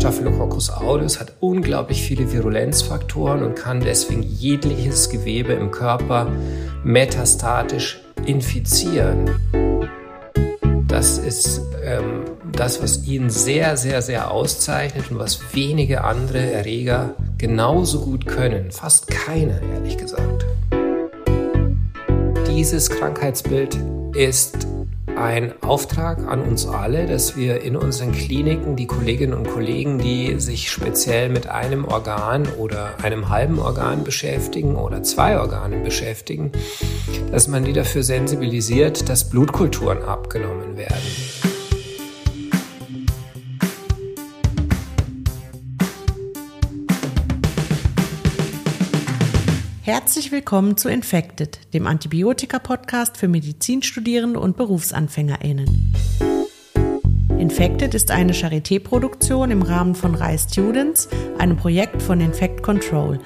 Staphylococcus aureus hat unglaublich viele Virulenzfaktoren und kann deswegen jegliches Gewebe im Körper metastatisch infizieren. Das ist ähm, das, was ihn sehr, sehr, sehr auszeichnet und was wenige andere Erreger genauso gut können. Fast keiner, ehrlich gesagt. Dieses Krankheitsbild ist ein Auftrag an uns alle, dass wir in unseren Kliniken die Kolleginnen und Kollegen, die sich speziell mit einem Organ oder einem halben Organ beschäftigen oder zwei Organen beschäftigen, dass man die dafür sensibilisiert, dass Blutkulturen abgenommen werden. Herzlich willkommen zu Infected, dem Antibiotika-Podcast für Medizinstudierende und BerufsanfängerInnen. Infected ist eine Charité-Produktion im Rahmen von RISE Students, einem Projekt von Infect Control.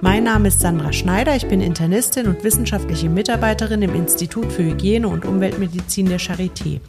Mein Name ist Sandra Schneider, ich bin Internistin und wissenschaftliche Mitarbeiterin im Institut für Hygiene und Umweltmedizin der Charité.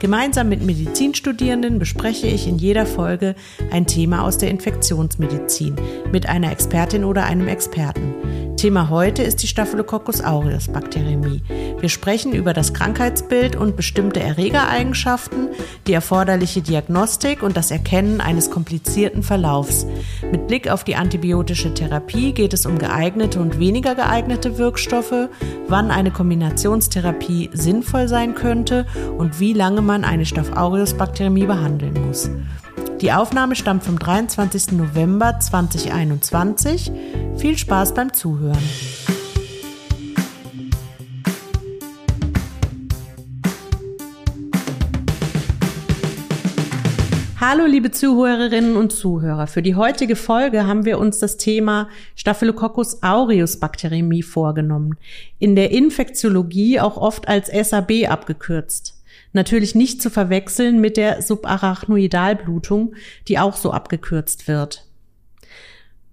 Gemeinsam mit Medizinstudierenden bespreche ich in jeder Folge ein Thema aus der Infektionsmedizin mit einer Expertin oder einem Experten. Thema heute ist die Staphylococcus aureus Bakteriämie. Wir sprechen über das Krankheitsbild und bestimmte Erregereigenschaften, die erforderliche Diagnostik und das Erkennen eines komplizierten Verlaufs. Mit Blick auf die antibiotische Therapie geht es um geeignete und weniger geeignete Wirkstoffe, wann eine Kombinationstherapie sinnvoll sein könnte und wie lange man eine Staph aureus Bakteriämie behandeln muss. Die Aufnahme stammt vom 23. November 2021. Viel Spaß beim Zuhören. Hallo liebe Zuhörerinnen und Zuhörer. Für die heutige Folge haben wir uns das Thema Staphylococcus aureus Bakteriämie vorgenommen. In der Infektiologie auch oft als SAB abgekürzt. Natürlich nicht zu verwechseln mit der Subarachnoidalblutung, die auch so abgekürzt wird.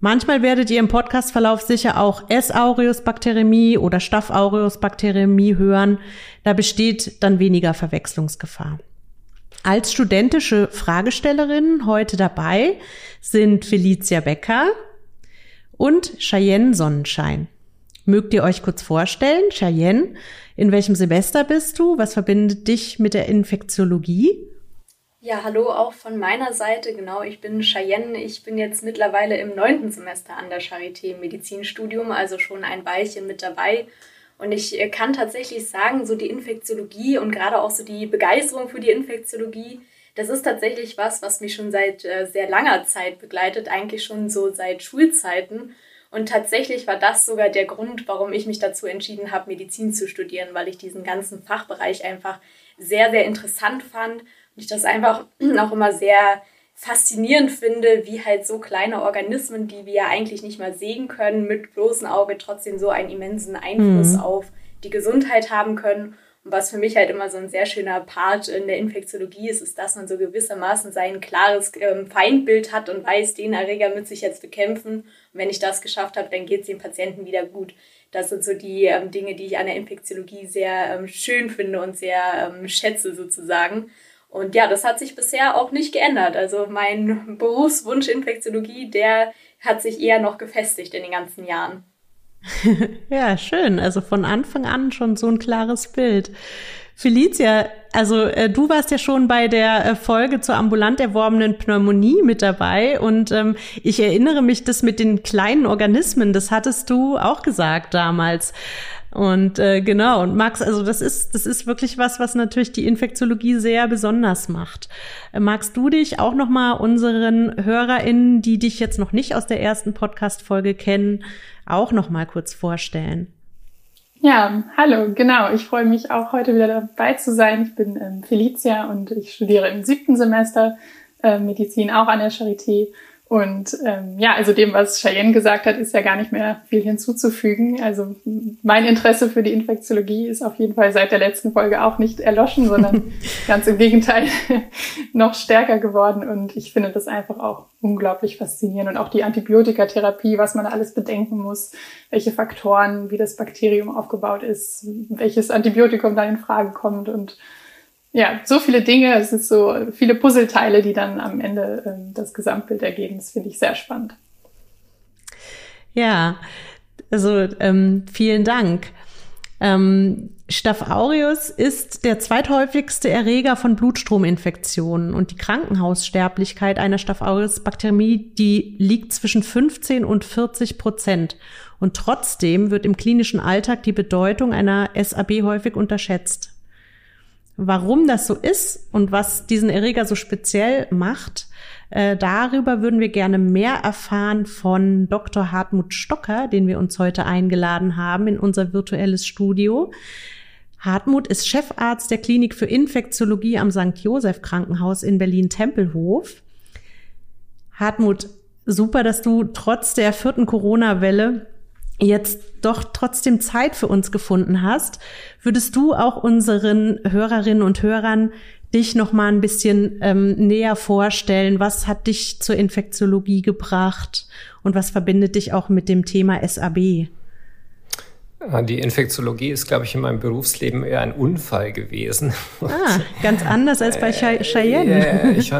Manchmal werdet ihr im Podcastverlauf sicher auch S. aureus Bakteriämie oder Staph aureus Bakteriämie hören. Da besteht dann weniger Verwechslungsgefahr. Als studentische Fragestellerin heute dabei sind Felicia Becker und Cheyenne Sonnenschein. Mögt ihr euch kurz vorstellen? Cheyenne, in welchem Semester bist du? Was verbindet dich mit der Infektiologie? Ja, hallo auch von meiner Seite. Genau, ich bin Cheyenne. Ich bin jetzt mittlerweile im neunten Semester an der Charité im Medizinstudium, also schon ein Weilchen mit dabei. Und ich äh, kann tatsächlich sagen, so die Infektiologie und gerade auch so die Begeisterung für die Infektiologie, das ist tatsächlich was, was mich schon seit äh, sehr langer Zeit begleitet, eigentlich schon so seit Schulzeiten. Und tatsächlich war das sogar der Grund, warum ich mich dazu entschieden habe, Medizin zu studieren, weil ich diesen ganzen Fachbereich einfach sehr, sehr interessant fand und ich das einfach auch immer sehr faszinierend finde, wie halt so kleine Organismen, die wir ja eigentlich nicht mal sehen können, mit bloßem Auge trotzdem so einen immensen Einfluss mhm. auf die Gesundheit haben können. Was für mich halt immer so ein sehr schöner Part in der Infektiologie ist, ist, dass man so gewissermaßen sein klares ähm, Feindbild hat und weiß, den Erreger müsste ich jetzt bekämpfen. Und wenn ich das geschafft habe, dann geht es dem Patienten wieder gut. Das sind so die ähm, Dinge, die ich an der Infektiologie sehr ähm, schön finde und sehr ähm, schätze sozusagen. Und ja, das hat sich bisher auch nicht geändert. Also mein Berufswunsch Infektiologie, der hat sich eher noch gefestigt in den ganzen Jahren. ja, schön. Also von Anfang an schon so ein klares Bild. Felicia, also äh, du warst ja schon bei der äh, Folge zur ambulant erworbenen Pneumonie mit dabei und ähm, ich erinnere mich, das mit den kleinen Organismen, das hattest du auch gesagt damals. Und äh, genau, und Max, also das ist, das ist wirklich was, was natürlich die Infektiologie sehr besonders macht. Äh, magst du dich auch nochmal unseren HörerInnen, die dich jetzt noch nicht aus der ersten Podcast-Folge kennen, auch nochmal kurz vorstellen? Ja, hallo, genau. Ich freue mich auch heute wieder dabei zu sein. Ich bin ähm, Felicia und ich studiere im siebten Semester äh, Medizin auch an der Charité und ähm, ja, also dem, was Cheyenne gesagt hat, ist ja gar nicht mehr viel hinzuzufügen. Also mein Interesse für die Infektiologie ist auf jeden Fall seit der letzten Folge auch nicht erloschen, sondern ganz im Gegenteil noch stärker geworden. Und ich finde das einfach auch unglaublich faszinierend. Und auch die Antibiotikatherapie, was man alles bedenken muss, welche Faktoren, wie das Bakterium aufgebaut ist, welches Antibiotikum da in Frage kommt und ja, so viele Dinge, es ist so viele Puzzleteile, die dann am Ende ähm, das Gesamtbild ergeben. Das finde ich sehr spannend. Ja, also ähm, vielen Dank. Ähm, Staph aureus ist der zweithäufigste Erreger von Blutstrominfektionen und die Krankenhaussterblichkeit einer Staph aureus Bakterie, die liegt zwischen 15 und 40 Prozent. Und trotzdem wird im klinischen Alltag die Bedeutung einer SAB häufig unterschätzt. Warum das so ist und was diesen Erreger so speziell macht, äh, darüber würden wir gerne mehr erfahren von Dr. Hartmut Stocker, den wir uns heute eingeladen haben in unser virtuelles Studio. Hartmut ist Chefarzt der Klinik für Infektiologie am St. Joseph Krankenhaus in Berlin-Tempelhof. Hartmut, super, dass du trotz der vierten Corona-Welle jetzt doch trotzdem Zeit für uns gefunden hast. Würdest du auch unseren Hörerinnen und Hörern dich noch mal ein bisschen ähm, näher vorstellen? Was hat dich zur Infektiologie gebracht und was verbindet dich auch mit dem Thema SAB? Die Infektiologie ist, glaube ich, in meinem Berufsleben eher ein Unfall gewesen. Ah, ganz anders als bei Cheyenne. Äh, ich,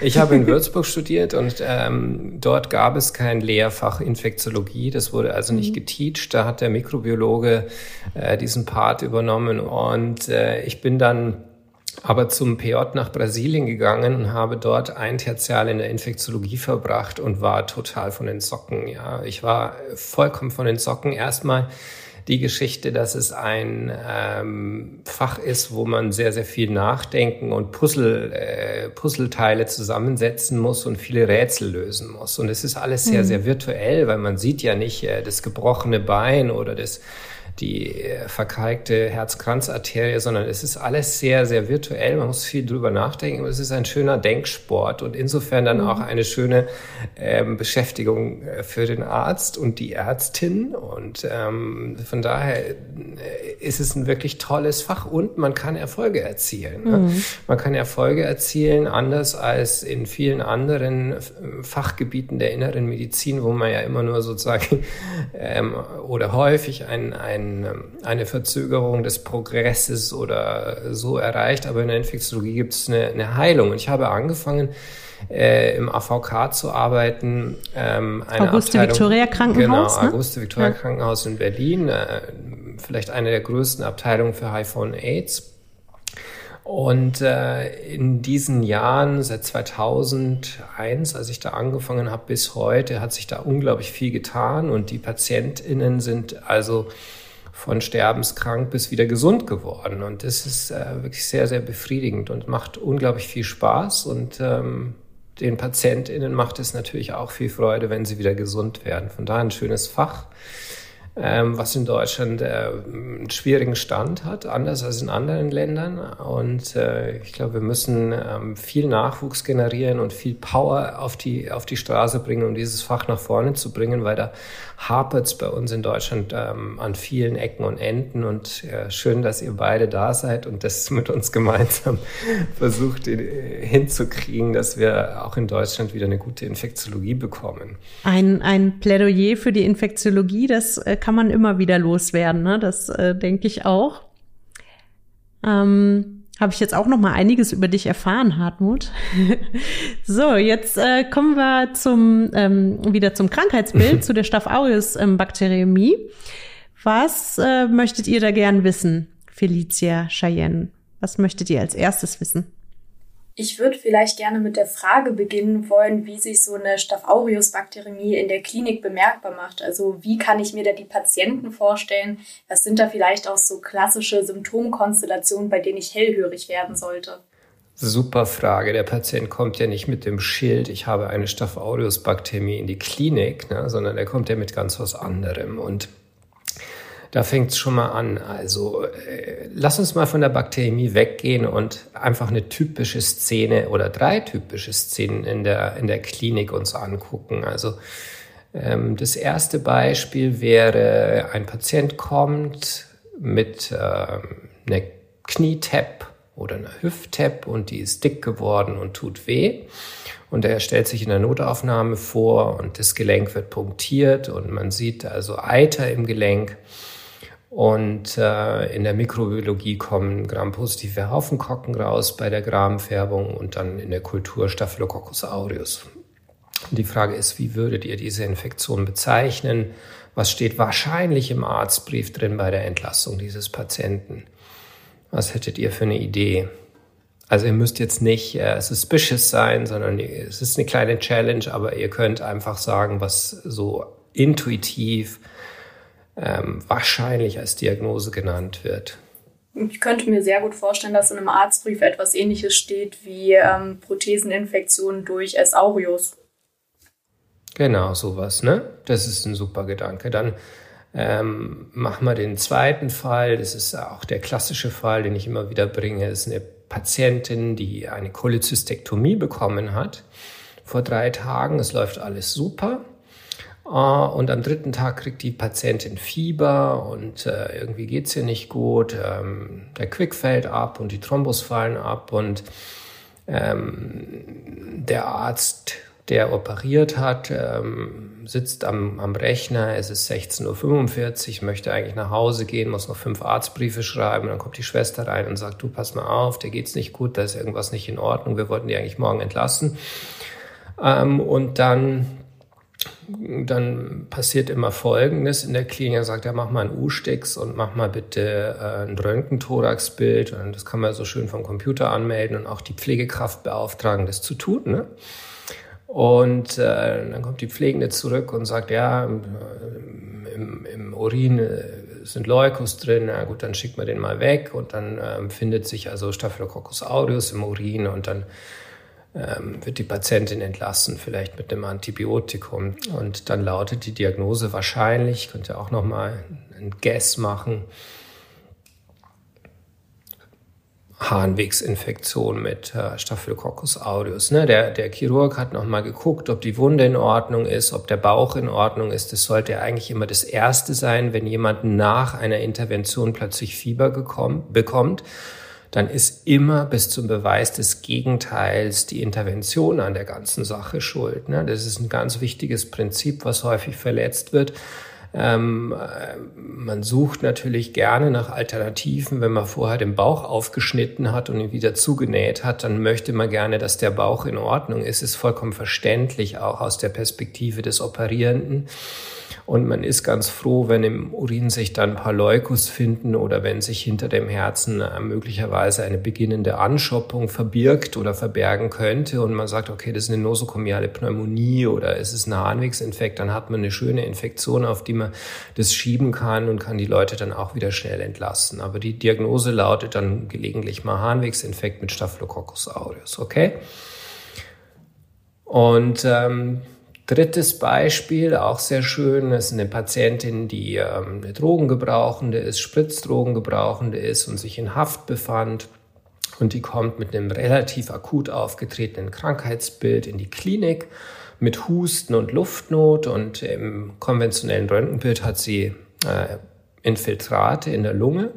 ich habe in Würzburg studiert und ähm, dort gab es kein Lehrfach Infektiologie. Das wurde also nicht mhm. geteacht. Da hat der Mikrobiologe äh, diesen Part übernommen und äh, ich bin dann aber zum PJ nach Brasilien gegangen und habe dort ein Tertial in der Infektiologie verbracht und war total von den Socken. Ja, ich war vollkommen von den Socken. Erstmal die Geschichte, dass es ein ähm, Fach ist, wo man sehr, sehr viel nachdenken und Puzzle, äh, Puzzleteile zusammensetzen muss und viele Rätsel lösen muss. Und es ist alles sehr, mhm. sehr virtuell, weil man sieht ja nicht äh, das gebrochene Bein oder das die äh, verkalkte Herzkranzarterie, sondern es ist alles sehr, sehr virtuell. Man muss viel drüber nachdenken. Es ist ein schöner Denksport und insofern dann auch mhm. eine schöne ähm, Beschäftigung äh, für den Arzt und die Ärztin. Und ähm, von daher äh, ist es ein wirklich tolles Fach und man kann Erfolge erzielen. Ne? Mhm. Man kann Erfolge erzielen, anders als in vielen anderen Fachgebieten der inneren Medizin, wo man ja immer nur sozusagen ähm, oder häufig ein, ein ein, ähm, eine Verzögerung des Progresses oder so erreicht, aber in der Infektiologie gibt es eine, eine Heilung. Und ich habe angefangen, äh, im AVK zu arbeiten. Ähm, Auguste Victoria Krankenhaus. Genau, ne? Auguste Victoria ja. Krankenhaus in Berlin. Äh, vielleicht eine der größten Abteilungen für HIV und AIDS. Und äh, in diesen Jahren, seit 2001, als ich da angefangen habe, bis heute, hat sich da unglaublich viel getan. Und die PatientInnen sind also von sterbenskrank bis wieder gesund geworden. Und das ist äh, wirklich sehr, sehr befriedigend und macht unglaublich viel Spaß. Und ähm, den PatientInnen macht es natürlich auch viel Freude, wenn sie wieder gesund werden. Von daher ein schönes Fach ähm, was in Deutschland äh, einen schwierigen Stand hat, anders als in anderen Ländern. Und äh, ich glaube, wir müssen ähm, viel Nachwuchs generieren und viel Power auf die, auf die Straße bringen, um dieses Fach nach vorne zu bringen, weil da hapert es bei uns in Deutschland ähm, an vielen Ecken und Enden. Und äh, schön, dass ihr beide da seid und das mit uns gemeinsam versucht äh, hinzukriegen, dass wir auch in Deutschland wieder eine gute Infektiologie bekommen. Ein, ein Plädoyer für die Infektiologie, das äh, kann man immer wieder loswerden. Ne? Das äh, denke ich auch. Ähm, habe ich jetzt auch noch mal einiges über dich erfahren, Hartmut. so, jetzt äh, kommen wir zum ähm, wieder zum Krankheitsbild, zu der Staph aureus ähm, Bakteriämie. Was äh, möchtet ihr da gern wissen, Felicia Cheyenne? Was möchtet ihr als erstes wissen? Ich würde vielleicht gerne mit der Frage beginnen wollen, wie sich so eine Staph aureus Bakteriämie in der Klinik bemerkbar macht. Also wie kann ich mir da die Patienten vorstellen? Was sind da vielleicht auch so klassische Symptomkonstellationen, bei denen ich hellhörig werden sollte? Super Frage. Der Patient kommt ja nicht mit dem Schild, ich habe eine Staph aureus Bakteriämie in die Klinik, ne, sondern er kommt ja mit ganz was anderem. Und da fängt es schon mal an. Also äh, lass uns mal von der Bakteriämie weggehen und einfach eine typische Szene oder drei typische Szenen in der, in der Klinik uns angucken. Also ähm, das erste Beispiel wäre, ein Patient kommt mit äh, einer Knietap oder einer Hüfttap und die ist dick geworden und tut weh. Und er stellt sich in der Notaufnahme vor und das Gelenk wird punktiert und man sieht also Eiter im Gelenk. Und äh, in der Mikrobiologie kommen grampositive Haufenkokken raus bei der Gramfärbung und dann in der Kultur Staphylococcus aureus. Die Frage ist, wie würdet ihr diese Infektion bezeichnen? Was steht wahrscheinlich im Arztbrief drin bei der Entlassung dieses Patienten? Was hättet ihr für eine Idee? Also ihr müsst jetzt nicht äh, suspicious sein, sondern es ist eine kleine Challenge, aber ihr könnt einfach sagen, was so intuitiv ähm, wahrscheinlich als Diagnose genannt wird. Ich könnte mir sehr gut vorstellen, dass in einem Arztbrief etwas Ähnliches steht wie ähm, Protheseninfektion durch S. aureus. Genau, sowas, ne? Das ist ein super Gedanke. Dann ähm, machen wir den zweiten Fall. Das ist auch der klassische Fall, den ich immer wieder bringe. Das ist eine Patientin, die eine Cholezystektomie bekommen hat vor drei Tagen. Es läuft alles super. Ah, und am dritten Tag kriegt die Patientin Fieber und äh, irgendwie geht's ihr nicht gut. Ähm, der Quick fällt ab und die Thrombos fallen ab und ähm, der Arzt, der operiert hat, ähm, sitzt am, am Rechner. Es ist 16.45 Uhr, möchte eigentlich nach Hause gehen, muss noch fünf Arztbriefe schreiben. Dann kommt die Schwester rein und sagt, du pass mal auf, der geht's nicht gut, da ist irgendwas nicht in Ordnung. Wir wollten die eigentlich morgen entlassen. Ähm, und dann dann passiert immer Folgendes in der Klinik. Er sagt, ja, mach mal einen U-Stix und mach mal bitte äh, ein Röntgenthoraxbild. Und das kann man so schön vom Computer anmelden und auch die Pflegekraft beauftragen, das zu tun. Ne? Und äh, dann kommt die Pflegende zurück und sagt, ja, im, im Urin äh, sind Leukos drin, na gut, dann schickt man den mal weg und dann ähm, findet sich also Staphylococcus aureus im Urin und dann wird die Patientin entlassen, vielleicht mit einem Antibiotikum. Und dann lautet die Diagnose wahrscheinlich, könnt ihr auch nochmal ein Guess machen, Harnwegsinfektion mit äh, Staphylococcus aureus. Ne? Der, der Chirurg hat nochmal geguckt, ob die Wunde in Ordnung ist, ob der Bauch in Ordnung ist. Das sollte eigentlich immer das Erste sein, wenn jemand nach einer Intervention plötzlich Fieber gekommen, bekommt dann ist immer bis zum Beweis des Gegenteils die Intervention an der ganzen Sache schuld. Ne? Das ist ein ganz wichtiges Prinzip, was häufig verletzt wird. Ähm, äh, man sucht natürlich gerne nach Alternativen. Wenn man vorher den Bauch aufgeschnitten hat und ihn wieder zugenäht hat, dann möchte man gerne, dass der Bauch in Ordnung ist. Ist vollkommen verständlich, auch aus der Perspektive des Operierenden. Und man ist ganz froh, wenn im Urin sich dann ein paar Leukos finden oder wenn sich hinter dem Herzen äh, möglicherweise eine beginnende Anschoppung verbirgt oder verbergen könnte und man sagt, okay, das ist eine nosokomiale Pneumonie oder es ist ein Harnwegsinfekt, dann hat man eine schöne Infektion, auf die man das schieben kann und kann die Leute dann auch wieder schnell entlassen. Aber die Diagnose lautet dann gelegentlich mal Harnwegsinfekt mit Staphylococcus aureus, okay? Und ähm, Drittes Beispiel, auch sehr schön, ist eine Patientin, die ähm, eine Drogengebrauchende ist, Spritzdrogengebrauchende ist und sich in Haft befand. Und die kommt mit einem relativ akut aufgetretenen Krankheitsbild in die Klinik mit Husten und Luftnot. Und im konventionellen Röntgenbild hat sie äh, Infiltrate in der Lunge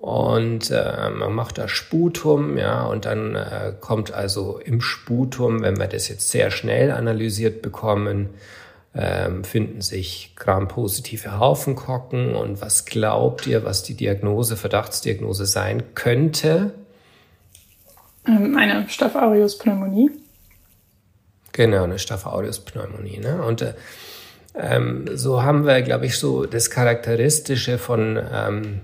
und äh, man macht da Sputum, ja, und dann äh, kommt also im Sputum, wenn wir das jetzt sehr schnell analysiert bekommen, ähm, finden sich grampositive Haufenkokken. Und was glaubt ihr, was die Diagnose, Verdachtsdiagnose sein könnte? Ähm, eine Staph aureus Pneumonie. Genau, eine Staph aureus Pneumonie. Ne? Und äh, ähm, so haben wir, glaube ich, so das Charakteristische von ähm,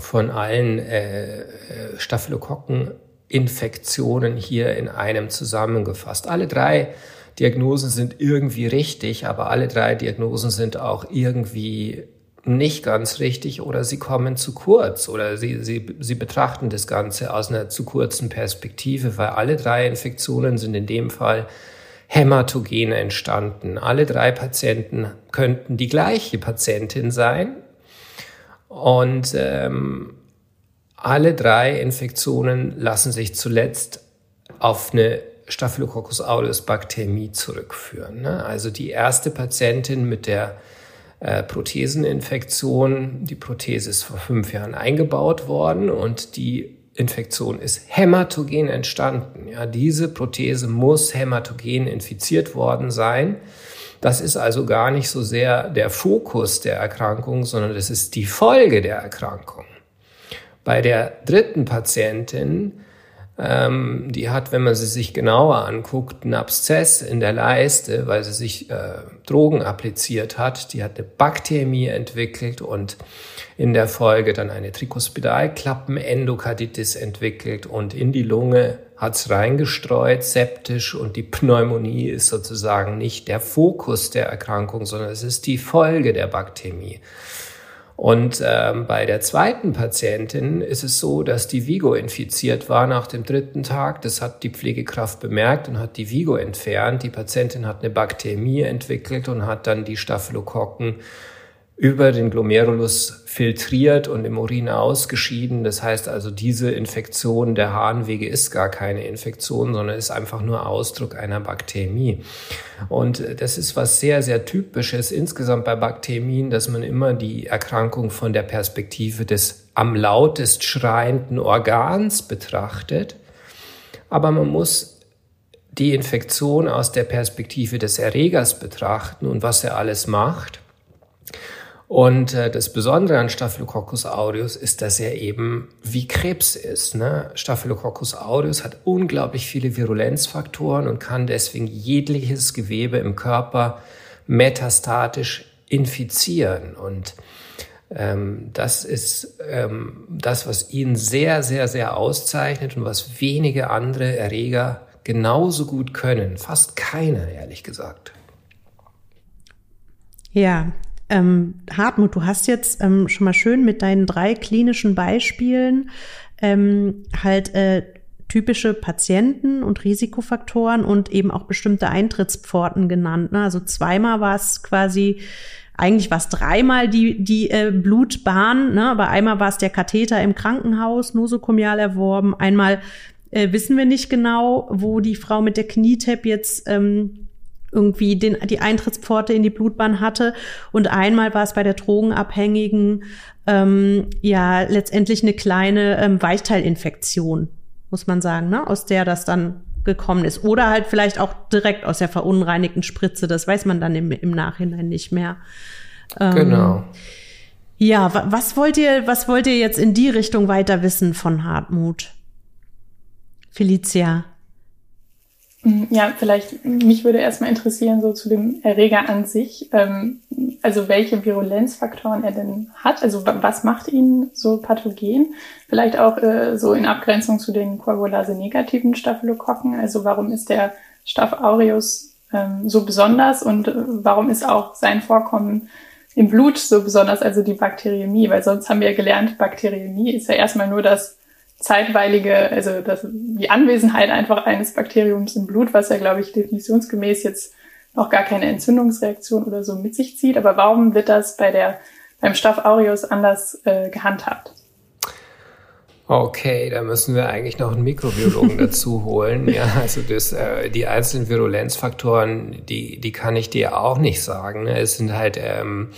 von allen äh, äh, Staphylokokkeninfektionen hier in einem zusammengefasst. Alle drei Diagnosen sind irgendwie richtig, aber alle drei Diagnosen sind auch irgendwie nicht ganz richtig oder sie kommen zu kurz oder sie, sie, sie betrachten das Ganze aus einer zu kurzen Perspektive, weil alle drei Infektionen sind in dem Fall hämatogene entstanden. Alle drei Patienten könnten die gleiche Patientin sein, und ähm, alle drei Infektionen lassen sich zuletzt auf eine Staphylococcus aureus Bakteriämie zurückführen. Ne? Also die erste Patientin mit der äh, Protheseninfektion, die Prothese ist vor fünf Jahren eingebaut worden und die Infektion ist hämatogen entstanden. Ja, diese Prothese muss hämatogen infiziert worden sein Das ist also gar nicht so sehr der Fokus der Erkrankung, sondern das ist die Folge der Erkrankung. Bei der dritten Patientin ähm, die hat, wenn man sie sich genauer anguckt, einen Abszess in der Leiste, weil sie sich äh, Drogen appliziert hat. Die hat eine Bakteriämie entwickelt und in der Folge dann eine Trikospidalklappen-Endokarditis entwickelt und in die Lunge hat's reingestreut, septisch und die Pneumonie ist sozusagen nicht der Fokus der Erkrankung, sondern es ist die Folge der Bakteriämie. Und ähm, bei der zweiten Patientin ist es so, dass die Vigo infiziert war nach dem dritten Tag. Das hat die Pflegekraft bemerkt und hat die Vigo entfernt. Die Patientin hat eine Bakteriämie entwickelt und hat dann die Staphylokokken über den Glomerulus filtriert und im Urin ausgeschieden. Das heißt also, diese Infektion der Harnwege ist gar keine Infektion, sondern ist einfach nur Ausdruck einer Bakteriämie. Und das ist was sehr, sehr typisches insgesamt bei Bakteriämien, dass man immer die Erkrankung von der Perspektive des am lautest schreienden Organs betrachtet. Aber man muss die Infektion aus der Perspektive des Erregers betrachten und was er alles macht. Und äh, das Besondere an Staphylococcus aureus ist, dass er eben wie Krebs ist. Ne? Staphylococcus aureus hat unglaublich viele Virulenzfaktoren und kann deswegen jegliches Gewebe im Körper metastatisch infizieren. Und ähm, das ist ähm, das, was ihn sehr, sehr, sehr auszeichnet und was wenige andere Erreger genauso gut können. Fast keiner, ehrlich gesagt. Ja, ähm, Hartmut, du hast jetzt ähm, schon mal schön mit deinen drei klinischen Beispielen ähm, halt äh, typische Patienten und Risikofaktoren und eben auch bestimmte Eintrittspforten genannt. Ne? Also zweimal war es quasi eigentlich war es dreimal die, die äh, Blutbahn, ne? aber einmal war es der Katheter im Krankenhaus, nosokomial erworben. Einmal äh, wissen wir nicht genau, wo die Frau mit der Knietap jetzt ähm, irgendwie den, die Eintrittspforte in die Blutbahn hatte. Und einmal war es bei der Drogenabhängigen ähm, ja letztendlich eine kleine ähm, Weichteilinfektion, muss man sagen, ne? aus der das dann gekommen ist. Oder halt vielleicht auch direkt aus der verunreinigten Spritze. Das weiß man dann im, im Nachhinein nicht mehr. Ähm, genau. Ja, was wollt ihr, was wollt ihr jetzt in die Richtung weiter wissen von Hartmut? Felicia. Ja, vielleicht, mich würde erstmal interessieren, so zu dem Erreger an sich, ähm, also welche Virulenzfaktoren er denn hat, also was macht ihn so pathogen? Vielleicht auch äh, so in Abgrenzung zu den Coagulase-negativen Staphylokokken, also warum ist der Staph aureus ähm, so besonders? Und äh, warum ist auch sein Vorkommen im Blut so besonders, also die Bakteriämie, weil sonst haben wir gelernt, Bakteriämie ist ja erstmal nur das zeitweilige, also das, die Anwesenheit einfach eines Bakteriums im Blut, was ja, glaube ich, definitionsgemäß jetzt noch gar keine Entzündungsreaktion oder so mit sich zieht. Aber warum wird das bei der, beim Staph aureus anders äh, gehandhabt? Okay, da müssen wir eigentlich noch einen Mikrobiologen dazu holen. Ja, also das, äh, die einzelnen Virulenzfaktoren, die, die kann ich dir auch nicht sagen. Es sind halt ähm,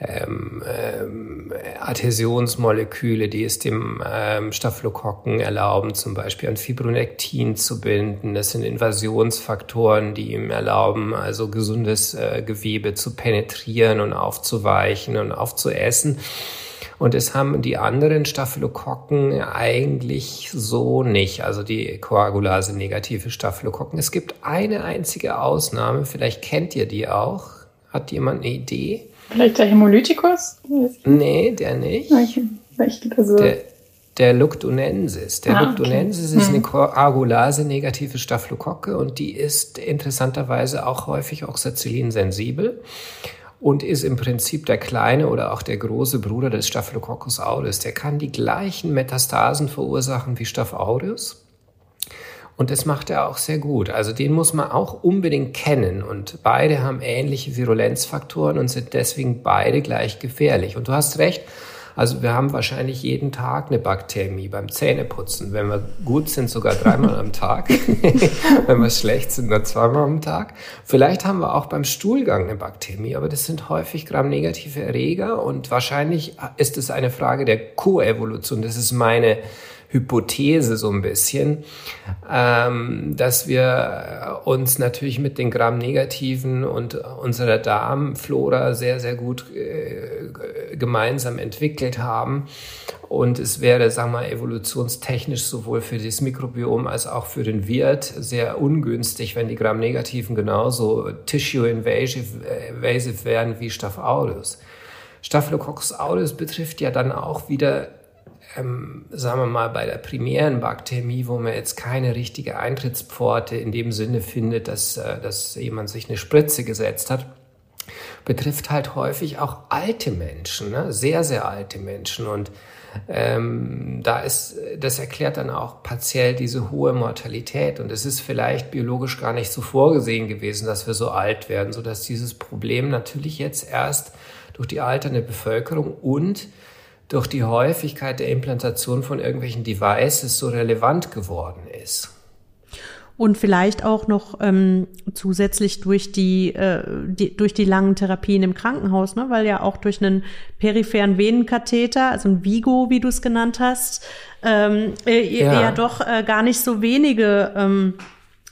ähm, ähm, Adhäsionsmoleküle, die es dem ähm, Staphylokokken erlauben, zum Beispiel an Fibronektin zu binden. Das sind Invasionsfaktoren, die ihm erlauben, also gesundes äh, Gewebe zu penetrieren und aufzuweichen und aufzuessen. Und es haben die anderen Staphylokokken eigentlich so nicht, also die Koagulase negative Staphylokokken. Es gibt eine einzige Ausnahme, vielleicht kennt ihr die auch. Hat jemand eine Idee? Vielleicht der Hämolytikus? Nee, der nicht. Also der, der Luctunensis. Der ah, Luctunensis okay. ist eine hm. Koagulase-negative Staphylokocke und die ist interessanterweise auch häufig oxacillin-sensibel und ist im Prinzip der kleine oder auch der große Bruder des Staphylococcus aureus. Der kann die gleichen Metastasen verursachen wie Staph aureus. Und das macht er auch sehr gut. Also den muss man auch unbedingt kennen. Und beide haben ähnliche Virulenzfaktoren und sind deswegen beide gleich gefährlich. Und du hast recht, also wir haben wahrscheinlich jeden Tag eine Bakteriämie beim Zähneputzen. Wenn wir gut sind, sogar dreimal am Tag. Wenn wir schlecht sind, nur zweimal am Tag. Vielleicht haben wir auch beim Stuhlgang eine Bakteriämie, aber das sind häufig gramnegative Erreger und wahrscheinlich ist es eine Frage der Koevolution. Das ist meine Hypothese so ein bisschen, ähm, dass wir uns natürlich mit den Gram-Negativen und unserer Darmflora sehr, sehr gut äh, gemeinsam entwickelt haben. Und es wäre, sagen wir mal, evolutionstechnisch sowohl für das Mikrobiom als auch für den Wirt sehr ungünstig, wenn die Gram-Negativen genauso tissue-invasive äh, wären wie Staph aureus. Staphylococcus aureus betrifft ja dann auch wieder ähm, sagen wir mal, bei der primären Baktermie, wo man jetzt keine richtige Eintrittspforte in dem Sinne findet, dass, äh, dass jemand sich eine Spritze gesetzt hat, betrifft halt häufig auch alte Menschen, ne? sehr, sehr alte Menschen. Und ähm, da ist, das erklärt dann auch partiell diese hohe Mortalität. Und es ist vielleicht biologisch gar nicht so vorgesehen gewesen, dass wir so alt werden, sodass dieses Problem natürlich jetzt erst durch die alternde Bevölkerung und durch die Häufigkeit der Implantation von irgendwelchen Devices so relevant geworden ist. Und vielleicht auch noch ähm, zusätzlich durch die, äh, die, durch die langen Therapien im Krankenhaus, ne? weil ja auch durch einen peripheren Venenkatheter, also ein Vigo, wie du es genannt hast, ähm, äh, ja. ja doch äh, gar nicht so wenige ähm,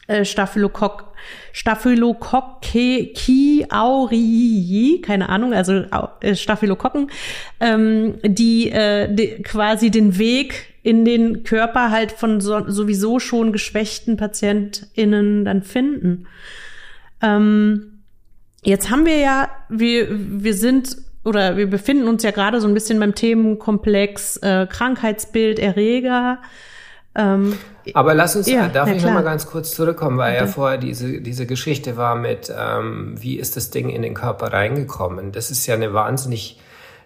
äh, Staphylokokken Staphylococci aurii, keine Ahnung, also äh, Staphylokokken, ähm, die, äh, die quasi den Weg in den Körper halt von so, sowieso schon geschwächten PatientInnen dann finden. Ähm, jetzt haben wir ja, wir, wir sind oder wir befinden uns ja gerade so ein bisschen beim Themenkomplex äh, Krankheitsbild, Erreger. Ähm, aber lass uns, ja, darf ich noch mal ganz kurz zurückkommen, weil ja vorher diese, diese Geschichte war mit, ähm, wie ist das Ding in den Körper reingekommen? Das ist ja eine wahnsinnig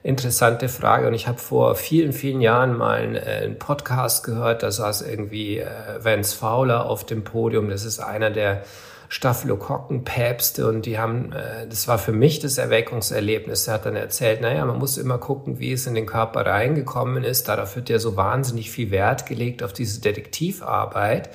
interessante Frage und ich habe vor vielen, vielen Jahren mal einen, äh, einen Podcast gehört, da saß irgendwie äh, Vance Fowler auf dem Podium, das ist einer der Staphylokokkenpäpste und die haben, äh, das war für mich das Erweckungserlebnis. Er hat dann erzählt, naja, man muss immer gucken, wie es in den Körper reingekommen ist. Darauf wird ja so wahnsinnig viel Wert gelegt auf diese Detektivarbeit.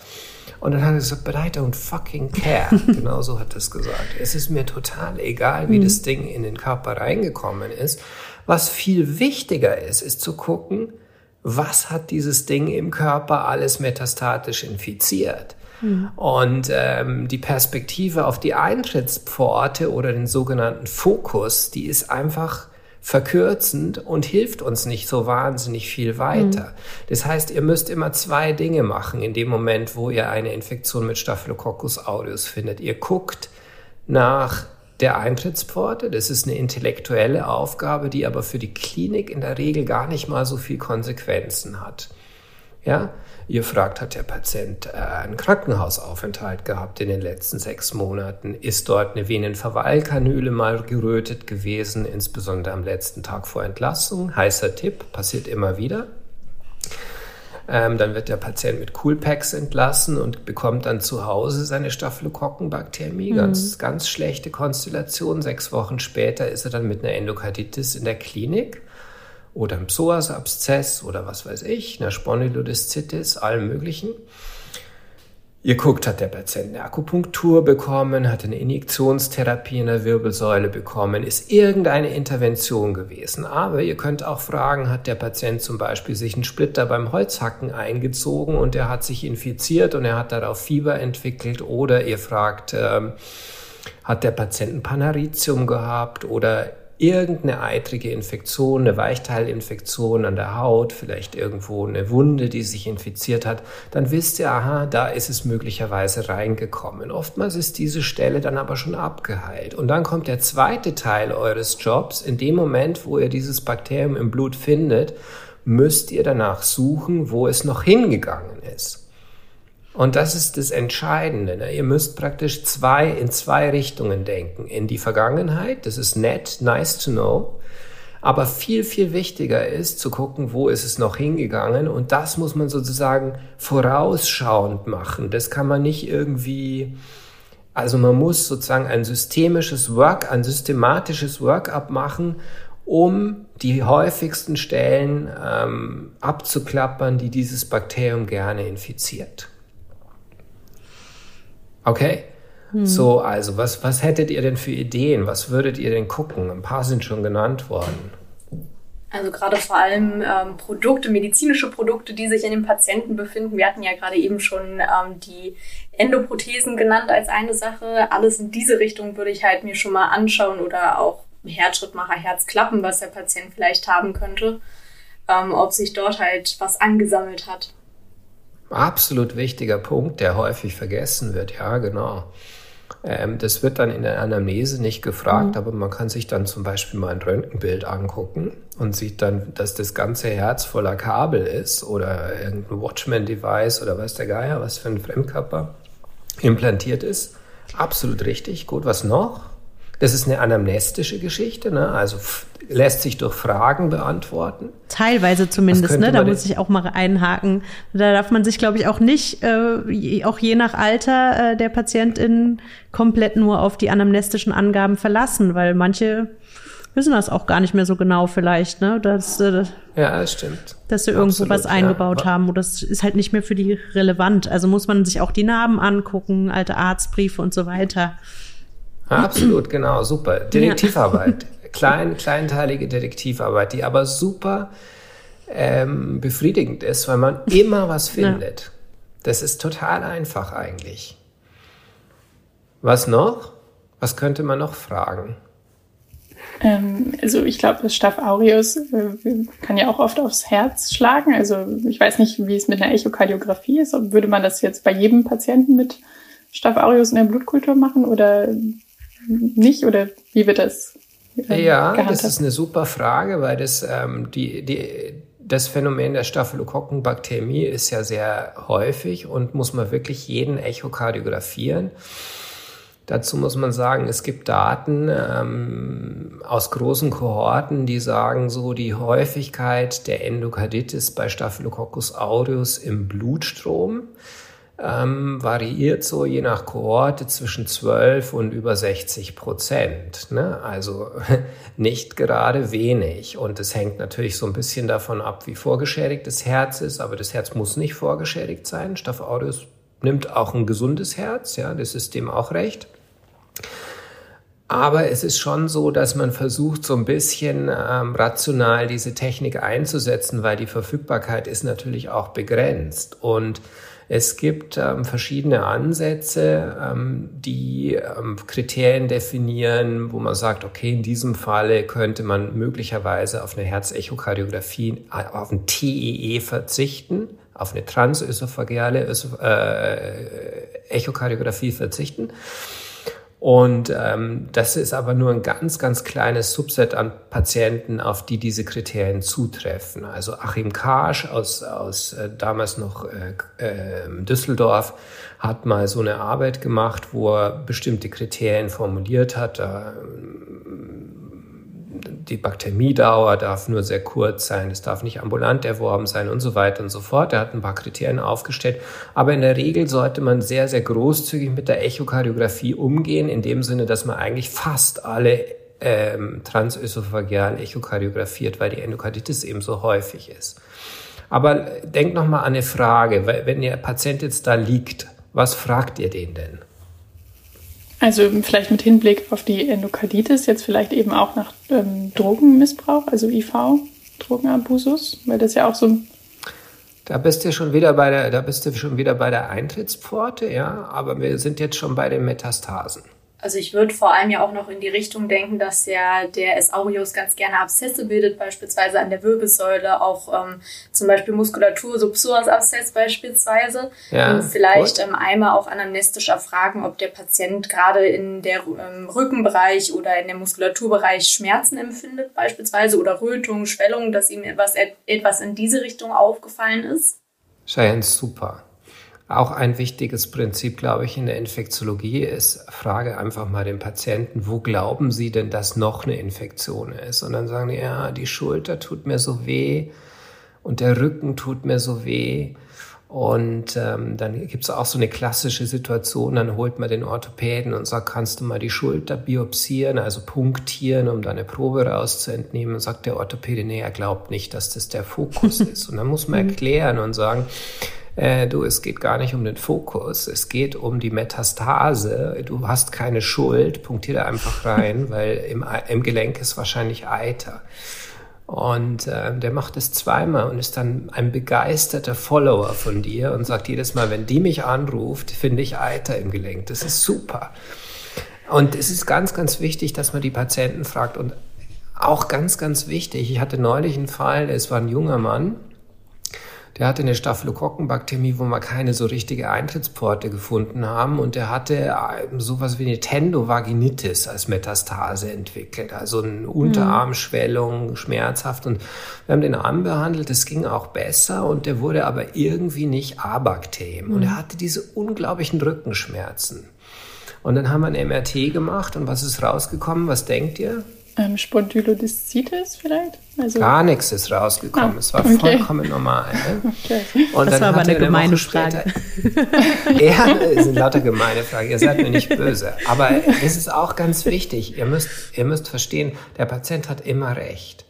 Und dann hat er gesagt, but I don't fucking care. genau so hat er es gesagt. Es ist mir total egal, wie mhm. das Ding in den Körper reingekommen ist. Was viel wichtiger ist, ist zu gucken, was hat dieses Ding im Körper alles metastatisch infiziert. Mhm. Und ähm, die Perspektive auf die Eintrittspforte oder den sogenannten Fokus, die ist einfach verkürzend und hilft uns nicht so wahnsinnig viel weiter. Mhm. Das heißt, ihr müsst immer zwei Dinge machen in dem Moment, wo ihr eine Infektion mit Staphylococcus aureus findet. Ihr guckt nach der Eintrittspforte. Das ist eine intellektuelle Aufgabe, die aber für die Klinik in der Regel gar nicht mal so viel Konsequenzen hat. Ja, Ihr fragt, hat der Patient äh, einen Krankenhausaufenthalt gehabt in den letzten sechs Monaten? Ist dort eine Venenverweilkanüle mal gerötet gewesen, insbesondere am letzten Tag vor Entlassung? Heißer Tipp, passiert immer wieder. Ähm, dann wird der Patient mit Coolpacks entlassen und bekommt dann zu Hause seine Staphylokokkenbakterien. Mhm. Ganz, ganz schlechte Konstellation. Sechs Wochen später ist er dann mit einer Endokarditis in der Klinik oder ein Psoasabszess oder was weiß ich, einer Spondylodiszitis, allem möglichen. Ihr guckt, hat der Patient eine Akupunktur bekommen, hat eine Injektionstherapie in der Wirbelsäule bekommen, ist irgendeine Intervention gewesen. Aber ihr könnt auch fragen, hat der Patient zum Beispiel sich einen Splitter beim Holzhacken eingezogen und er hat sich infiziert und er hat darauf Fieber entwickelt oder ihr fragt, ähm, hat der Patient ein Panaritium gehabt oder irgendeine eitrige Infektion, eine Weichteilinfektion an der Haut, vielleicht irgendwo eine Wunde, die sich infiziert hat, dann wisst ihr, aha, da ist es möglicherweise reingekommen. Oftmals ist diese Stelle dann aber schon abgeheilt. Und dann kommt der zweite Teil eures Jobs. In dem Moment, wo ihr dieses Bakterium im Blut findet, müsst ihr danach suchen, wo es noch hingegangen ist. Und das ist das Entscheidende. Ne? Ihr müsst praktisch zwei, in zwei Richtungen denken. In die Vergangenheit, das ist nett, nice to know. Aber viel, viel wichtiger ist zu gucken, wo ist es noch hingegangen. Und das muss man sozusagen vorausschauend machen. Das kann man nicht irgendwie, also man muss sozusagen ein systemisches Work, ein systematisches Workup machen, um die häufigsten Stellen ähm, abzuklappern, die dieses Bakterium gerne infiziert. Okay. Hm. So, also, was, was hättet ihr denn für Ideen? Was würdet ihr denn gucken? Ein paar sind schon genannt worden. Also gerade vor allem ähm, Produkte, medizinische Produkte, die sich in den Patienten befinden. Wir hatten ja gerade eben schon ähm, die Endoprothesen genannt als eine Sache. Alles in diese Richtung würde ich halt mir schon mal anschauen oder auch Herzschrittmacher, Herzklappen, was der Patient vielleicht haben könnte, ähm, ob sich dort halt was angesammelt hat. Absolut wichtiger Punkt, der häufig vergessen wird, ja, genau. Ähm, das wird dann in der Anamnese nicht gefragt, mhm. aber man kann sich dann zum Beispiel mal ein Röntgenbild angucken und sieht dann, dass das ganze Herz voller Kabel ist oder irgendein Watchman-Device oder weiß der Geier, was für ein Fremdkörper implantiert ist. Absolut richtig. Gut, was noch? Das ist eine anamnestische Geschichte, ne? also lässt sich durch Fragen beantworten. Teilweise zumindest, ne? da muss ich auch mal einhaken. Da darf man sich, glaube ich, auch nicht, äh, auch je nach Alter äh, der Patientin, komplett nur auf die anamnestischen Angaben verlassen, weil manche wissen das auch gar nicht mehr so genau vielleicht, ne? Dass, äh, ja, das stimmt. Dass sie irgendwo Absolut, was eingebaut ja. haben oder das ist halt nicht mehr für die relevant. Also muss man sich auch die Namen angucken, alte Arztbriefe und so weiter. Absolut, genau, super. Detektivarbeit. Ja. Klein, kleinteilige Detektivarbeit, die aber super ähm, befriedigend ist, weil man immer was findet. Ja. Das ist total einfach eigentlich. Was noch? Was könnte man noch fragen? Ähm, also ich glaube, das Staph aureus äh, kann ja auch oft aufs Herz schlagen. Also ich weiß nicht, wie es mit einer Echokardiographie ist. Würde man das jetzt bei jedem Patienten mit Staph aureus in der Blutkultur machen oder nicht? Oder wie wird das? Äh, ja, gehandhabt? das ist eine super Frage, weil das, ähm, die, die, das Phänomen der Staphylokokkenbakteremie ist ja sehr häufig und muss man wirklich jeden echokardiografieren. Dazu muss man sagen, es gibt Daten ähm, aus großen Kohorten, die sagen, so die Häufigkeit der Endokarditis bei Staphylococcus aureus im Blutstrom ähm, variiert so je nach Kohorte zwischen 12 und über 60 Prozent. Ne? Also nicht gerade wenig. Und es hängt natürlich so ein bisschen davon ab, wie vorgeschädigt das Herz ist. Aber das Herz muss nicht vorgeschädigt sein. Staph aureus nimmt auch ein gesundes Herz. Ja, das ist dem auch recht. Aber es ist schon so, dass man versucht, so ein bisschen ähm, rational diese Technik einzusetzen, weil die Verfügbarkeit ist natürlich auch begrenzt. Und es gibt ähm, verschiedene Ansätze, ähm, die ähm, Kriterien definieren, wo man sagt, okay, in diesem Falle könnte man möglicherweise auf eine Herzechokardiographie, äh, auf ein TEE e verzichten, auf eine transösophageale äh, Echokardiographie verzichten. Und ähm, das ist aber nur ein ganz, ganz kleines Subset an Patienten, auf die diese Kriterien zutreffen. Also Achim Karsch aus, aus äh, damals noch äh, äh, Düsseldorf hat mal so eine Arbeit gemacht, wo er bestimmte Kriterien formuliert hat. Da, die Bakteriedauer darf nur sehr kurz sein, es darf nicht ambulant erworben sein und so weiter und so fort. Er hat ein paar Kriterien aufgestellt. Aber in der Regel sollte man sehr, sehr großzügig mit der Echokardiographie umgehen, in dem Sinne, dass man eigentlich fast alle ähm, transösophageal echokardiografiert, weil die Endokarditis eben so häufig ist. Aber denk noch mal an eine Frage, wenn der Patient jetzt da liegt, was fragt ihr den denn? Also vielleicht mit Hinblick auf die Endokarditis, jetzt vielleicht eben auch nach ähm, Drogenmissbrauch, also IV, Drogenabusus, weil das ja auch so da bist du schon wieder bei der, da bist du schon wieder bei der Eintrittspforte, ja, aber wir sind jetzt schon bei den Metastasen. Also ich würde vor allem ja auch noch in die Richtung denken, dass ja der S. aureus ganz gerne Abszesse bildet, beispielsweise an der Wirbelsäule, auch ähm, zum Beispiel Muskulatur, so Psoas-Abszess beispielsweise. Ja, und vielleicht ähm, einmal auch anamnestisch erfragen, ob der Patient gerade in der ähm, Rückenbereich oder in der Muskulaturbereich Schmerzen empfindet beispielsweise oder Rötung, Schwellung, dass ihm etwas, etwas in diese Richtung aufgefallen ist. Cheyenne, super. Auch ein wichtiges Prinzip, glaube ich, in der Infektiologie ist, frage einfach mal den Patienten, wo glauben Sie denn, dass noch eine Infektion ist? Und dann sagen die, ja, die Schulter tut mir so weh und der Rücken tut mir so weh. Und ähm, dann gibt es auch so eine klassische Situation, dann holt man den Orthopäden und sagt, kannst du mal die Schulter biopsieren, also punktieren, um da eine Probe rauszuentnehmen. Und sagt der Orthopäde, nee, er glaubt nicht, dass das der Fokus ist. Und dann muss man erklären und sagen, äh, du, es geht gar nicht um den Fokus, es geht um die Metastase. Du hast keine Schuld, punktiere einfach rein, weil im, im Gelenk ist wahrscheinlich Eiter. Und äh, der macht es zweimal und ist dann ein begeisterter Follower von dir und sagt jedes Mal, wenn die mich anruft, finde ich Eiter im Gelenk. Das ist super. Und es ist ganz, ganz wichtig, dass man die Patienten fragt. Und auch ganz, ganz wichtig, ich hatte neulich einen Fall, es war ein junger Mann, der hatte eine Staphylokokkenbakterie, wo wir keine so richtige Eintrittspforte gefunden haben. Und der hatte äh, sowas wie eine Tendovaginitis als Metastase entwickelt. Also eine Unterarmschwellung, schmerzhaft. Und wir haben den Arm behandelt, das ging auch besser. Und der wurde aber irgendwie nicht A-Bakterien. Und er mhm. hatte diese unglaublichen Rückenschmerzen. Und dann haben wir ein MRT gemacht. Und was ist rausgekommen? Was denkt ihr? Ähm, Spondylodiszitis vielleicht? Also Gar nichts ist rausgekommen. Ah, es war okay. vollkommen normal. Ne? Okay. Und das war aber eine gemeine Frage. ja, es sind lauter gemeine Fragen. Ihr seid mir nicht böse. Aber es ist auch ganz wichtig. Ihr müsst, ihr müsst verstehen, der Patient hat immer recht.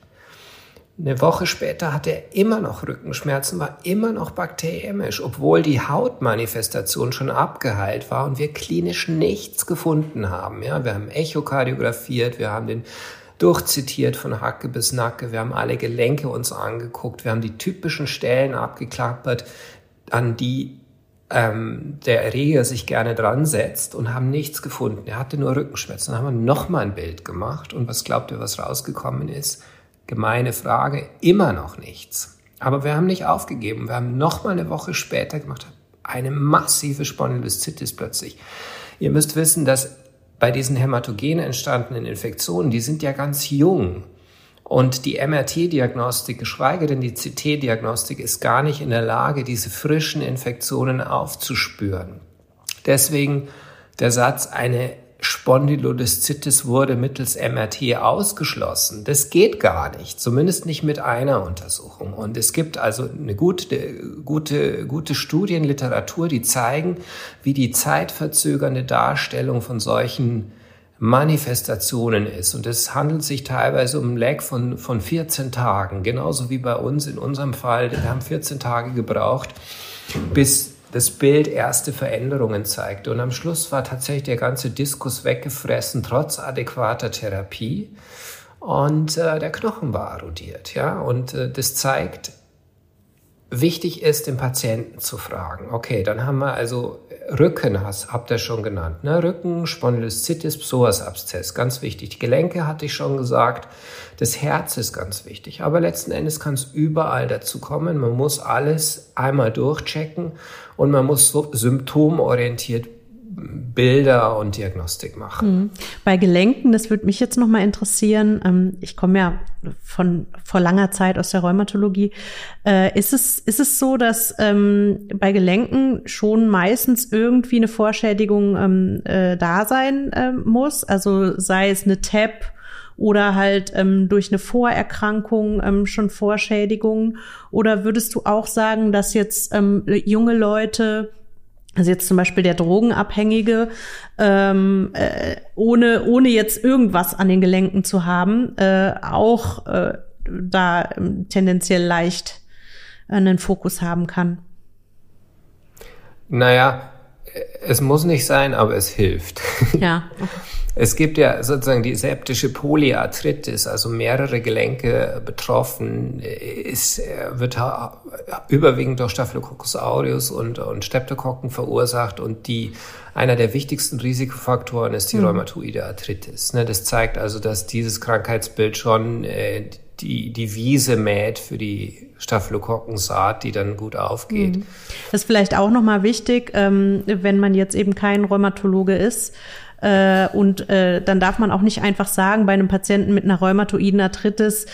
Eine Woche später hatte er immer noch Rückenschmerzen, war immer noch bakteriemisch, obwohl die Hautmanifestation schon abgeheilt war und wir klinisch nichts gefunden haben. Ja, wir haben echokardiografiert, wir haben den durchzitiert von Hacke bis Nacke, wir haben alle Gelenke uns angeguckt, wir haben die typischen Stellen abgeklappert, an die ähm, der Erreger sich gerne dran setzt und haben nichts gefunden. Er hatte nur Rückenschmerzen. Dann haben wir nochmal ein Bild gemacht und was glaubt ihr, was rausgekommen ist? gemeine Frage, immer noch nichts. Aber wir haben nicht aufgegeben. Wir haben noch mal eine Woche später gemacht, eine massive Spondylolisthetis plötzlich. Ihr müsst wissen, dass bei diesen hämatogen entstandenen Infektionen, die sind ja ganz jung. Und die MRT-Diagnostik, geschweige denn die CT-Diagnostik, ist gar nicht in der Lage, diese frischen Infektionen aufzuspüren. Deswegen der Satz, eine Spondylodiszitis wurde mittels MRT ausgeschlossen. Das geht gar nicht, zumindest nicht mit einer Untersuchung. Und es gibt also eine gute, gute, gute Studienliteratur, die zeigen, wie die zeitverzögernde Darstellung von solchen Manifestationen ist. Und es handelt sich teilweise um ein Lag von, von 14 Tagen, genauso wie bei uns in unserem Fall. Wir haben 14 Tage gebraucht, bis das Bild erste Veränderungen zeigte. Und am Schluss war tatsächlich der ganze Diskus weggefressen, trotz adäquater Therapie. Und äh, der Knochen war erodiert. Ja? Und äh, das zeigt, wichtig ist, den Patienten zu fragen. Okay, dann haben wir also Rücken, habt ihr schon genannt. Ne? Rücken, Spondylolisthesis, Psoasabszess, ganz wichtig. Die Gelenke hatte ich schon gesagt. Das Herz ist ganz wichtig. Aber letzten Endes kann es überall dazu kommen. Man muss alles einmal durchchecken und man muss so symptomorientiert Bilder und Diagnostik machen. Mhm. Bei Gelenken, das würde mich jetzt nochmal interessieren. Ähm, ich komme ja von vor langer Zeit aus der Rheumatologie. Äh, ist es ist es so, dass ähm, bei Gelenken schon meistens irgendwie eine Vorschädigung ähm, äh, da sein muss? Also sei es eine TAP oder halt durch eine Vorerkrankung schon Vorschädigungen? Oder würdest du auch sagen, dass jetzt junge Leute also jetzt zum Beispiel der Drogenabhängige, ähm, äh, ohne, ohne jetzt irgendwas an den Gelenken zu haben, äh, auch äh, da ähm, tendenziell leicht einen Fokus haben kann. Naja, es muss nicht sein, aber es hilft. Ja. Es gibt ja sozusagen die septische Polyarthritis, also mehrere Gelenke betroffen, ist, wird überwiegend durch Staphylococcus aureus und, und Streptokokken verursacht und die, einer der wichtigsten Risikofaktoren ist die mhm. rheumatoide Arthritis. Ne, das zeigt also, dass dieses Krankheitsbild schon äh, die, die Wiese mäht für die Staphylokokkensaat, die dann gut aufgeht. Mhm. Das ist vielleicht auch nochmal wichtig, ähm, wenn man jetzt eben kein Rheumatologe ist, äh, und äh, dann darf man auch nicht einfach sagen, bei einem Patienten mit einer rheumatoiden Arthritis,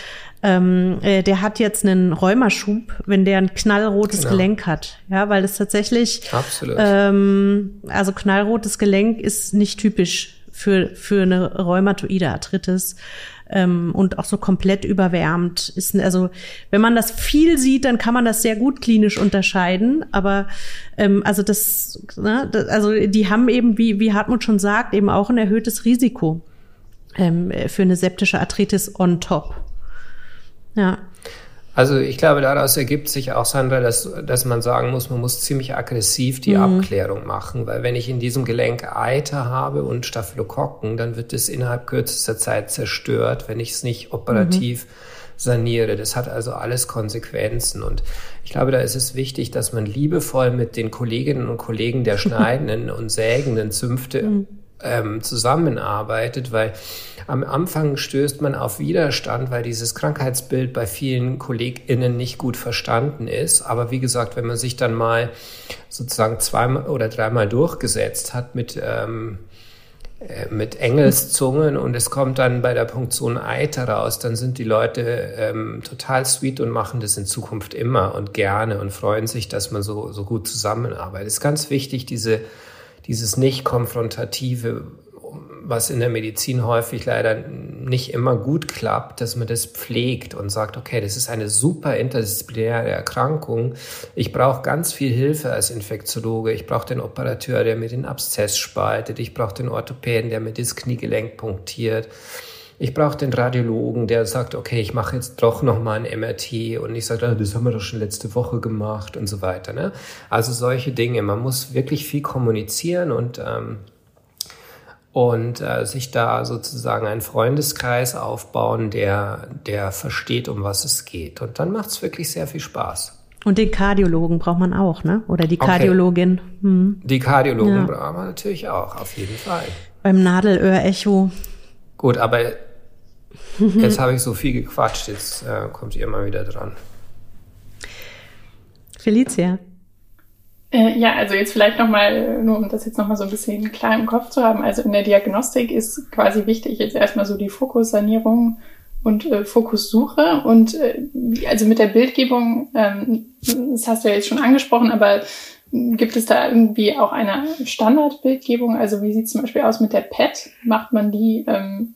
ähm, äh, der hat jetzt einen Rheumaschub, wenn der ein knallrotes genau. Gelenk hat. Ja, weil das tatsächlich, Absolut. Ähm, also knallrotes Gelenk ist nicht typisch für, für eine rheumatoide Arthritis ähm, und auch so komplett überwärmt ist. Also wenn man das viel sieht, dann kann man das sehr gut klinisch unterscheiden. Aber ähm, also das, ne, das, also die haben eben, wie, wie Hartmut schon sagt, eben auch ein erhöhtes Risiko ähm, für eine septische Arthritis on top. Ja. Also ich glaube, daraus ergibt sich auch, Sandra, dass, dass man sagen muss, man muss ziemlich aggressiv die mhm. Abklärung machen, weil wenn ich in diesem Gelenk Eiter habe und Staphylokokken, dann wird es innerhalb kürzester Zeit zerstört, wenn ich es nicht operativ mhm. saniere. Das hat also alles Konsequenzen. Und ich glaube, da ist es wichtig, dass man liebevoll mit den Kolleginnen und Kollegen der schneidenden und sägenden Zünfte mhm. Ähm, zusammenarbeitet, weil am Anfang stößt man auf Widerstand, weil dieses Krankheitsbild bei vielen KollegInnen nicht gut verstanden ist. Aber wie gesagt, wenn man sich dann mal sozusagen zweimal oder dreimal durchgesetzt hat mit ähm, äh, mit Engelszungen und es kommt dann bei der Punktion Eiter raus, dann sind die Leute ähm, total sweet und machen das in Zukunft immer und gerne und freuen sich, dass man so, so gut zusammenarbeitet. Es ist ganz wichtig, diese, dieses nicht konfrontative was in der Medizin häufig leider nicht immer gut klappt, dass man das pflegt und sagt, okay, das ist eine super interdisziplinäre Erkrankung. Ich brauche ganz viel Hilfe als Infektiologe. Ich brauche den Operateur, der mir den Abszess spaltet. Ich brauche den Orthopäden, der mir das Kniegelenk punktiert. Ich brauche den Radiologen, der sagt, okay, ich mache jetzt doch nochmal ein MRT und ich sage, ah, das haben wir doch schon letzte Woche gemacht und so weiter. Ne? Also solche Dinge. Man muss wirklich viel kommunizieren und ähm, und äh, sich da sozusagen einen Freundeskreis aufbauen, der, der versteht, um was es geht. Und dann macht es wirklich sehr viel Spaß. Und den Kardiologen braucht man auch, ne? Oder die Kardiologin. Okay. Hm. Die Kardiologin ja. braucht man natürlich auch, auf jeden Fall. Beim Nadelöhr-Echo. Gut, aber jetzt habe ich so viel gequatscht, jetzt äh, kommt ihr mal wieder dran. Felicia. Äh, ja, also jetzt vielleicht nochmal, nur um das jetzt nochmal so ein bisschen klar im Kopf zu haben. Also in der Diagnostik ist quasi wichtig jetzt erstmal so die Fokussanierung und äh, Fokussuche. Und äh, also mit der Bildgebung, ähm, das hast du ja jetzt schon angesprochen, aber gibt es da irgendwie auch eine Standardbildgebung? Also wie sieht es zum Beispiel aus mit der PET? Macht man die ähm,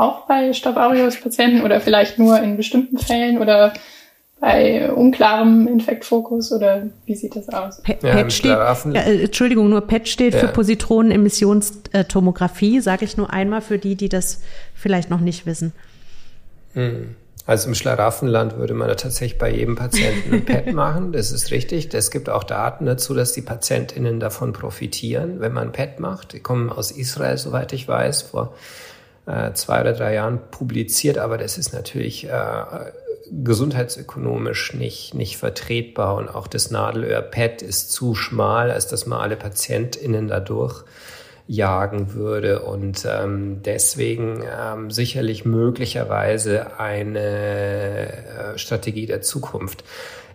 auch bei Staph aureus Patienten oder vielleicht nur in bestimmten Fällen oder bei unklarem Infektfokus oder wie sieht das aus? Pe ja, PET steht, ja, äh, Entschuldigung, nur PET steht ja. für Positronenemissionstomographie, sage ich nur einmal für die, die das vielleicht noch nicht wissen. Hm. Also im Schlaraffenland würde man da tatsächlich bei jedem Patienten ein PET machen, das ist richtig. Es gibt auch Daten dazu, dass die PatientInnen davon profitieren, wenn man PET macht. Die kommen aus Israel, soweit ich weiß, vor äh, zwei oder drei Jahren publiziert, aber das ist natürlich äh, gesundheitsökonomisch nicht, nicht vertretbar und auch das Nadelöhr-Pad ist zu schmal, als dass man alle PatientInnen dadurch jagen würde und ähm, deswegen ähm, sicherlich möglicherweise eine äh, Strategie der Zukunft.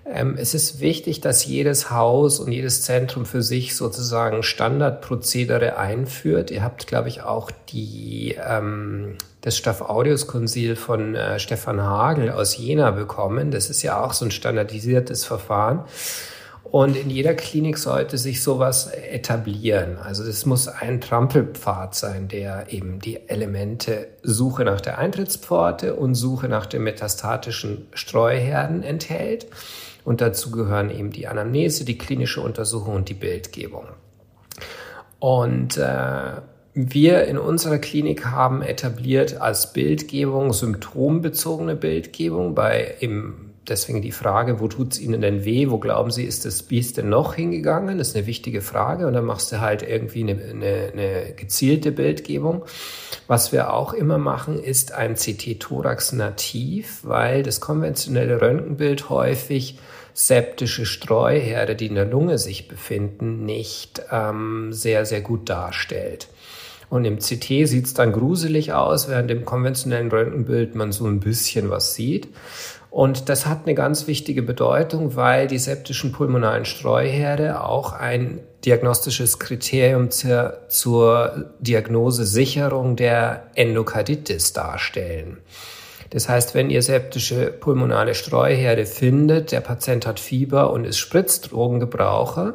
Ähm, es ist wichtig, dass jedes Haus und jedes Zentrum für sich sozusagen Standardprozedere einführt. Ihr habt, glaube ich, auch die, ähm, das Staph aureus Konsil von äh, Stefan Hagel aus Jena bekommen. Das ist ja auch so ein standardisiertes Verfahren. Und in jeder Klinik sollte sich sowas etablieren. Also es muss ein Trampelpfad sein, der eben die Elemente Suche nach der Eintrittspforte und Suche nach den metastatischen Streuherden enthält. Und dazu gehören eben die Anamnese, die klinische Untersuchung und die Bildgebung. Und äh, wir in unserer Klinik haben etabliert als Bildgebung symptombezogene Bildgebung bei eben deswegen die Frage, wo tut's Ihnen denn weh? Wo glauben Sie, ist das Biest denn noch hingegangen? Das ist eine wichtige Frage. Und dann machst du halt irgendwie eine, eine, eine gezielte Bildgebung. Was wir auch immer machen, ist ein CT-Thorax nativ, weil das konventionelle Röntgenbild häufig septische Streuherde, die in der Lunge sich befinden, nicht ähm, sehr, sehr gut darstellt. Und im CT sieht es dann gruselig aus, während im konventionellen Röntgenbild man so ein bisschen was sieht. Und das hat eine ganz wichtige Bedeutung, weil die septischen pulmonalen Streuherde auch ein diagnostisches Kriterium zur, zur Diagnosesicherung der Endokarditis darstellen. Das heißt, wenn ihr septische pulmonale Streuherde findet, der Patient hat Fieber und ist Spritzdrogengebraucher,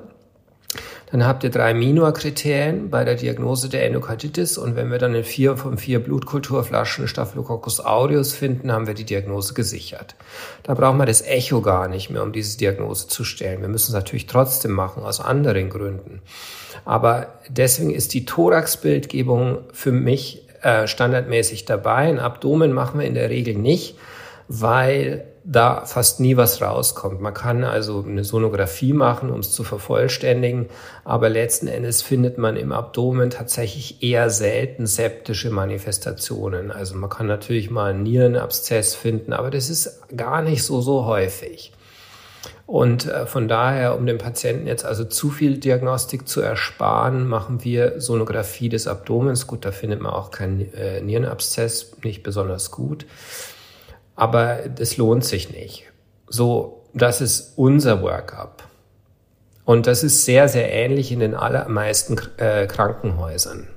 dann habt ihr drei Minor-Kriterien bei der Diagnose der Endokarditis und wenn wir dann in vier von vier Blutkulturflaschen Staphylococcus aureus finden, haben wir die Diagnose gesichert. Da brauchen wir das Echo gar nicht mehr, um diese Diagnose zu stellen. Wir müssen es natürlich trotzdem machen, aus anderen Gründen. Aber deswegen ist die Thoraxbildgebung für mich äh, standardmäßig dabei. Ein Abdomen machen wir in der Regel nicht, weil da fast nie was rauskommt. Man kann also eine Sonographie machen, um es zu vervollständigen, aber letzten Endes findet man im Abdomen tatsächlich eher selten septische Manifestationen. Also man kann natürlich mal einen Nierenabszess finden, aber das ist gar nicht so, so häufig. Und äh, von daher, um dem Patienten jetzt also zu viel Diagnostik zu ersparen, machen wir Sonographie des Abdomens. Gut, da findet man auch keinen äh, Nierenabszess, nicht besonders gut aber das lohnt sich nicht. So, das ist unser Workup. Und das ist sehr, sehr ähnlich in den allermeisten äh, Krankenhäusern.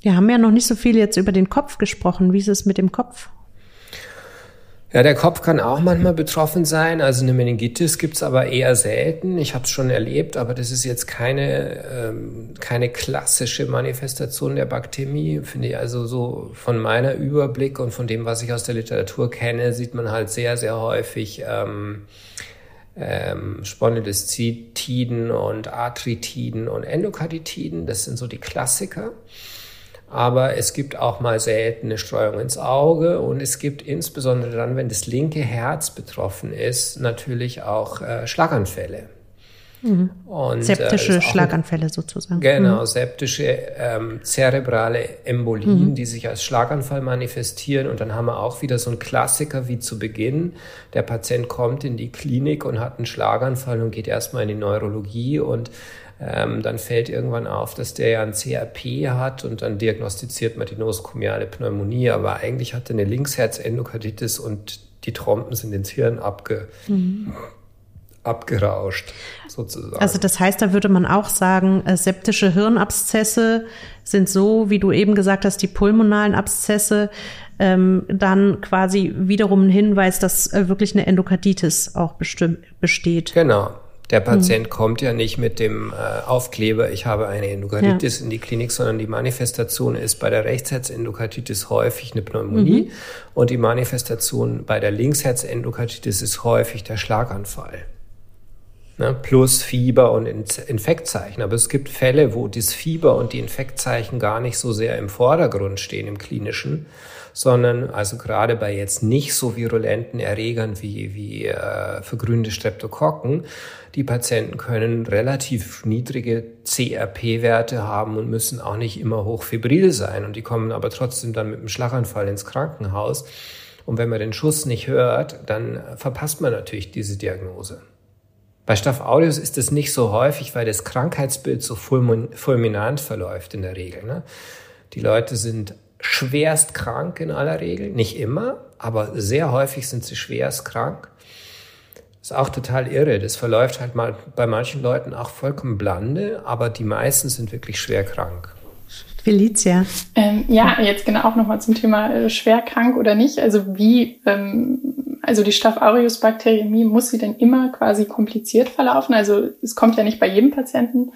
Wir haben ja noch nicht so viel jetzt über den Kopf gesprochen. Wie ist es mit dem Kopf? Ja, der Kopf kann auch manchmal betroffen sein. Also eine Meningitis gibt's aber eher selten. Ich habe es schon erlebt, aber das ist jetzt keine, ähm, keine klassische Manifestation der Baktemie. Finde ich also so von meiner Überblick und von dem, was ich aus der Literatur kenne, sieht man halt sehr, sehr häufig ähm, ähm, Spondylostitiden und Arthritiden und Endokarditiden. Das sind so die Klassiker aber es gibt auch mal seltene Streuung ins Auge und es gibt insbesondere dann, wenn das linke Herz betroffen ist, natürlich auch äh, Schlaganfälle. Mhm. Und, septische äh, Schlaganfälle sozusagen. Genau, mhm. septische ähm, zerebrale Embolien, mhm. die sich als Schlaganfall manifestieren. Und dann haben wir auch wieder so einen Klassiker wie zu Beginn. Der Patient kommt in die Klinik und hat einen Schlaganfall und geht erstmal in die Neurologie und ähm, dann fällt irgendwann auf, dass der ja ein CRP hat und dann diagnostiziert man die nosokomiale Pneumonie, aber eigentlich hat er eine Linksherzendokarditis und die Trompen sind ins Hirn abge, mhm. abgerauscht, sozusagen. Also das heißt, da würde man auch sagen, äh, septische Hirnabszesse sind so, wie du eben gesagt hast, die pulmonalen Abszesse, ähm, dann quasi wiederum ein Hinweis, dass äh, wirklich eine Endokarditis auch besteht. Genau, der Patient mhm. kommt ja nicht mit dem äh, Aufkleber, ich habe eine Endokarditis ja. in die Klinik, sondern die Manifestation ist bei der Rechtsherzendokarditis häufig eine Pneumonie mhm. und die Manifestation bei der Linksherzendokarditis ist häufig der Schlaganfall. Ne? Plus Fieber und Infektzeichen. Aber es gibt Fälle, wo das Fieber und die Infektzeichen gar nicht so sehr im Vordergrund stehen im klinischen, sondern also gerade bei jetzt nicht so virulenten Erregern wie, wie äh, vergrünte Streptokokken, die Patienten können relativ niedrige CRP-Werte haben und müssen auch nicht immer hochfibril sein und die kommen aber trotzdem dann mit einem Schlaganfall ins Krankenhaus. Und wenn man den Schuss nicht hört, dann verpasst man natürlich diese Diagnose. Bei Staph aureus ist es nicht so häufig, weil das Krankheitsbild so fulminant verläuft in der Regel. Ne? Die Leute sind schwerst krank in aller Regel, nicht immer, aber sehr häufig sind sie schwerst krank. Ist auch total irre. Das verläuft halt mal bei manchen Leuten auch vollkommen blande, aber die meisten sind wirklich schwer krank. Felicia. Ähm, ja, jetzt genau auch nochmal zum Thema äh, schwer krank oder nicht. Also wie, ähm, also die Staph aureus Bakteriämie, muss sie denn immer quasi kompliziert verlaufen? Also es kommt ja nicht bei jedem Patienten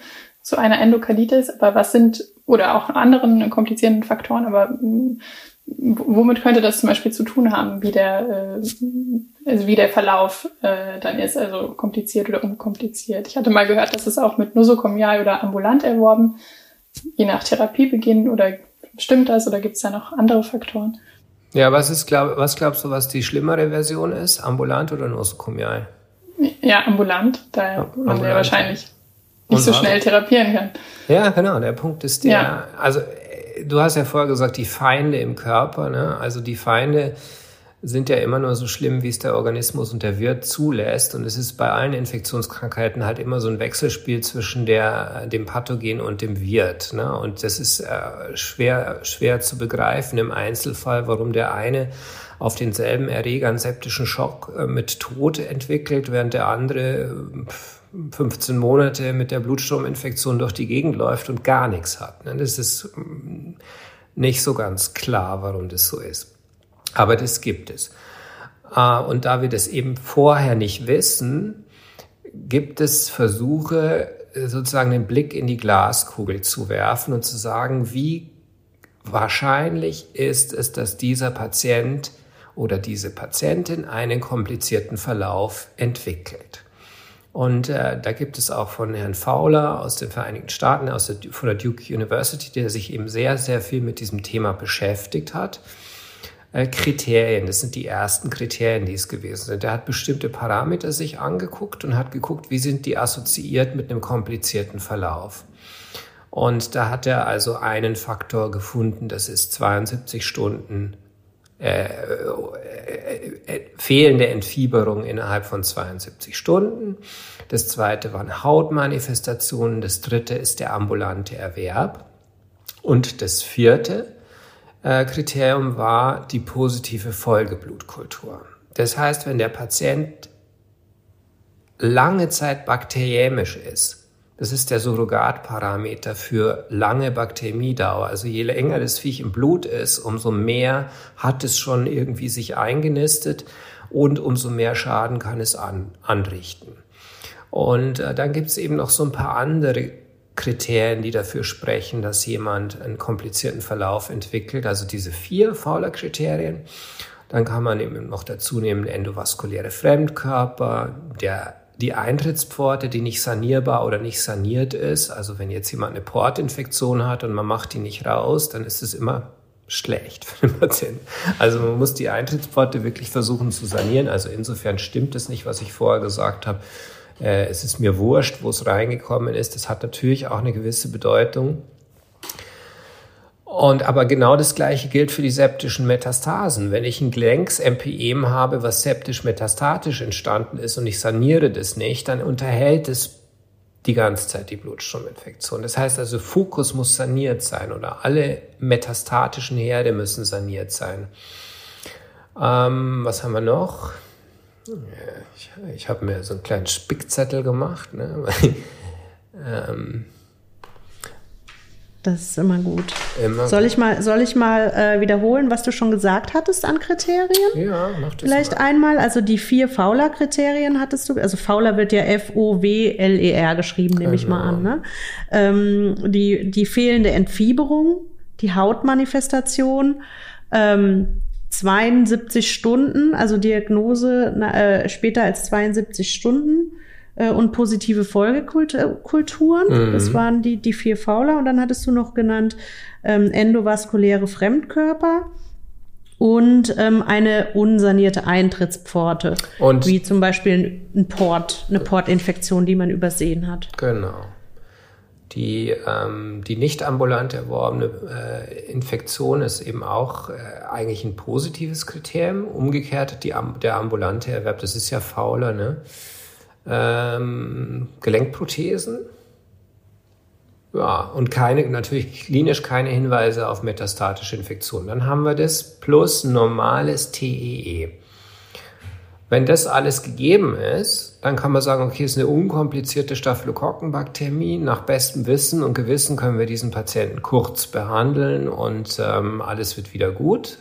zu einer Endokarditis, aber was sind, oder auch anderen komplizierenden Faktoren, aber mm, womit könnte das zum Beispiel zu tun haben, wie der, äh, also wie der Verlauf äh, dann ist, also kompliziert oder unkompliziert? Ich hatte mal gehört, dass es auch mit nosokomial oder ambulant erworben, je nach Therapiebeginn oder stimmt das oder gibt es da noch andere Faktoren? Ja, was ist, glaub, was glaubst du, was die schlimmere Version ist? Ambulant oder nosokomial? Ja, ambulant, da ja, man ja wahrscheinlich nicht so schnell therapieren kann. Ja, genau. Der Punkt ist der, ja. also du hast ja vorher gesagt, die Feinde im Körper, ne? Also die Feinde sind ja immer nur so schlimm, wie es der Organismus und der Wirt zulässt. Und es ist bei allen Infektionskrankheiten halt immer so ein Wechselspiel zwischen der, dem Pathogen und dem Wirt. Ne? Und das ist äh, schwer, schwer zu begreifen im Einzelfall, warum der eine auf denselben Erreger einen septischen Schock äh, mit Tod entwickelt, während der andere pff, 15 Monate mit der Blutstrominfektion durch die Gegend läuft und gar nichts hat. Ne? Das ist mm, nicht so ganz klar, warum das so ist. Aber das gibt es. Ah, und da wir das eben vorher nicht wissen, gibt es Versuche, sozusagen den Blick in die Glaskugel zu werfen und zu sagen, wie wahrscheinlich ist es, dass dieser Patient oder diese Patientin einen komplizierten Verlauf entwickelt. Und äh, da gibt es auch von Herrn Fowler aus den Vereinigten Staaten, aus der, von der Duke University, der sich eben sehr, sehr viel mit diesem Thema beschäftigt hat, äh, Kriterien. Das sind die ersten Kriterien, die es gewesen sind. Er hat bestimmte Parameter sich angeguckt und hat geguckt, wie sind die assoziiert mit einem komplizierten Verlauf. Und da hat er also einen Faktor gefunden, das ist 72 Stunden fehlende Entfieberung innerhalb von 72 Stunden. Das zweite waren Hautmanifestationen. Das dritte ist der ambulante Erwerb. Und das vierte äh, Kriterium war die positive Folgeblutkultur. Das heißt, wenn der Patient lange Zeit bakteriämisch ist, das ist der Surrogatparameter für lange Bakteriemiedauer. Also je länger das Viech im Blut ist, umso mehr hat es schon irgendwie sich eingenistet und umso mehr Schaden kann es an, anrichten. Und äh, dann gibt es eben noch so ein paar andere Kriterien, die dafür sprechen, dass jemand einen komplizierten Verlauf entwickelt. Also diese vier Fowler-Kriterien. Dann kann man eben noch dazu nehmen endovaskuläre Fremdkörper, der die Eintrittspforte, die nicht sanierbar oder nicht saniert ist. Also wenn jetzt jemand eine Portinfektion hat und man macht die nicht raus, dann ist es immer schlecht für den Patienten. Also man muss die Eintrittspforte wirklich versuchen zu sanieren. Also insofern stimmt es nicht, was ich vorher gesagt habe. Äh, es ist mir wurscht, wo es reingekommen ist. Das hat natürlich auch eine gewisse Bedeutung. Und aber genau das Gleiche gilt für die septischen Metastasen. Wenn ich ein Gelenks-MPEM habe, was septisch metastatisch entstanden ist und ich saniere das nicht, dann unterhält es die ganze Zeit die Blutstrominfektion. Das heißt also, Fokus muss saniert sein oder alle metastatischen Herde müssen saniert sein. Ähm, was haben wir noch? Ich, ich habe mir so einen kleinen Spickzettel gemacht. Ne? ähm, das ist immer gut. Immer soll ich mal, soll ich mal äh, wiederholen, was du schon gesagt hattest an Kriterien? Ja, mach das Vielleicht mal. einmal, also die vier Fowler-Kriterien hattest du, also Fowler wird ja F-O-W-L-E-R geschrieben, nehme genau. ich mal an. Ne? Ähm, die, die fehlende Entfieberung, die Hautmanifestation, ähm, 72 Stunden, also Diagnose na, äh, später als 72 Stunden äh, und positive Folgekulturen. Mhm. Das waren die, die vier Fauler. Und dann hattest du noch genannt ähm, endovaskuläre Fremdkörper und ähm, eine unsanierte Eintrittspforte, und wie zum Beispiel ein Port, eine Portinfektion, die man übersehen hat. Genau. Die, ähm, die nicht ambulant erworbene äh, Infektion ist eben auch äh, eigentlich ein positives Kriterium. Umgekehrt die, der ambulante Erwerb, das ist ja fauler, ne? Ähm, Gelenkprothesen. Ja, und keine, natürlich klinisch keine Hinweise auf metastatische Infektionen. Dann haben wir das plus normales TEE. E. Wenn das alles gegeben ist, dann kann man sagen, okay, es ist eine unkomplizierte Staphylokokkenbakteremie. Nach bestem Wissen und Gewissen können wir diesen Patienten kurz behandeln und ähm, alles wird wieder gut.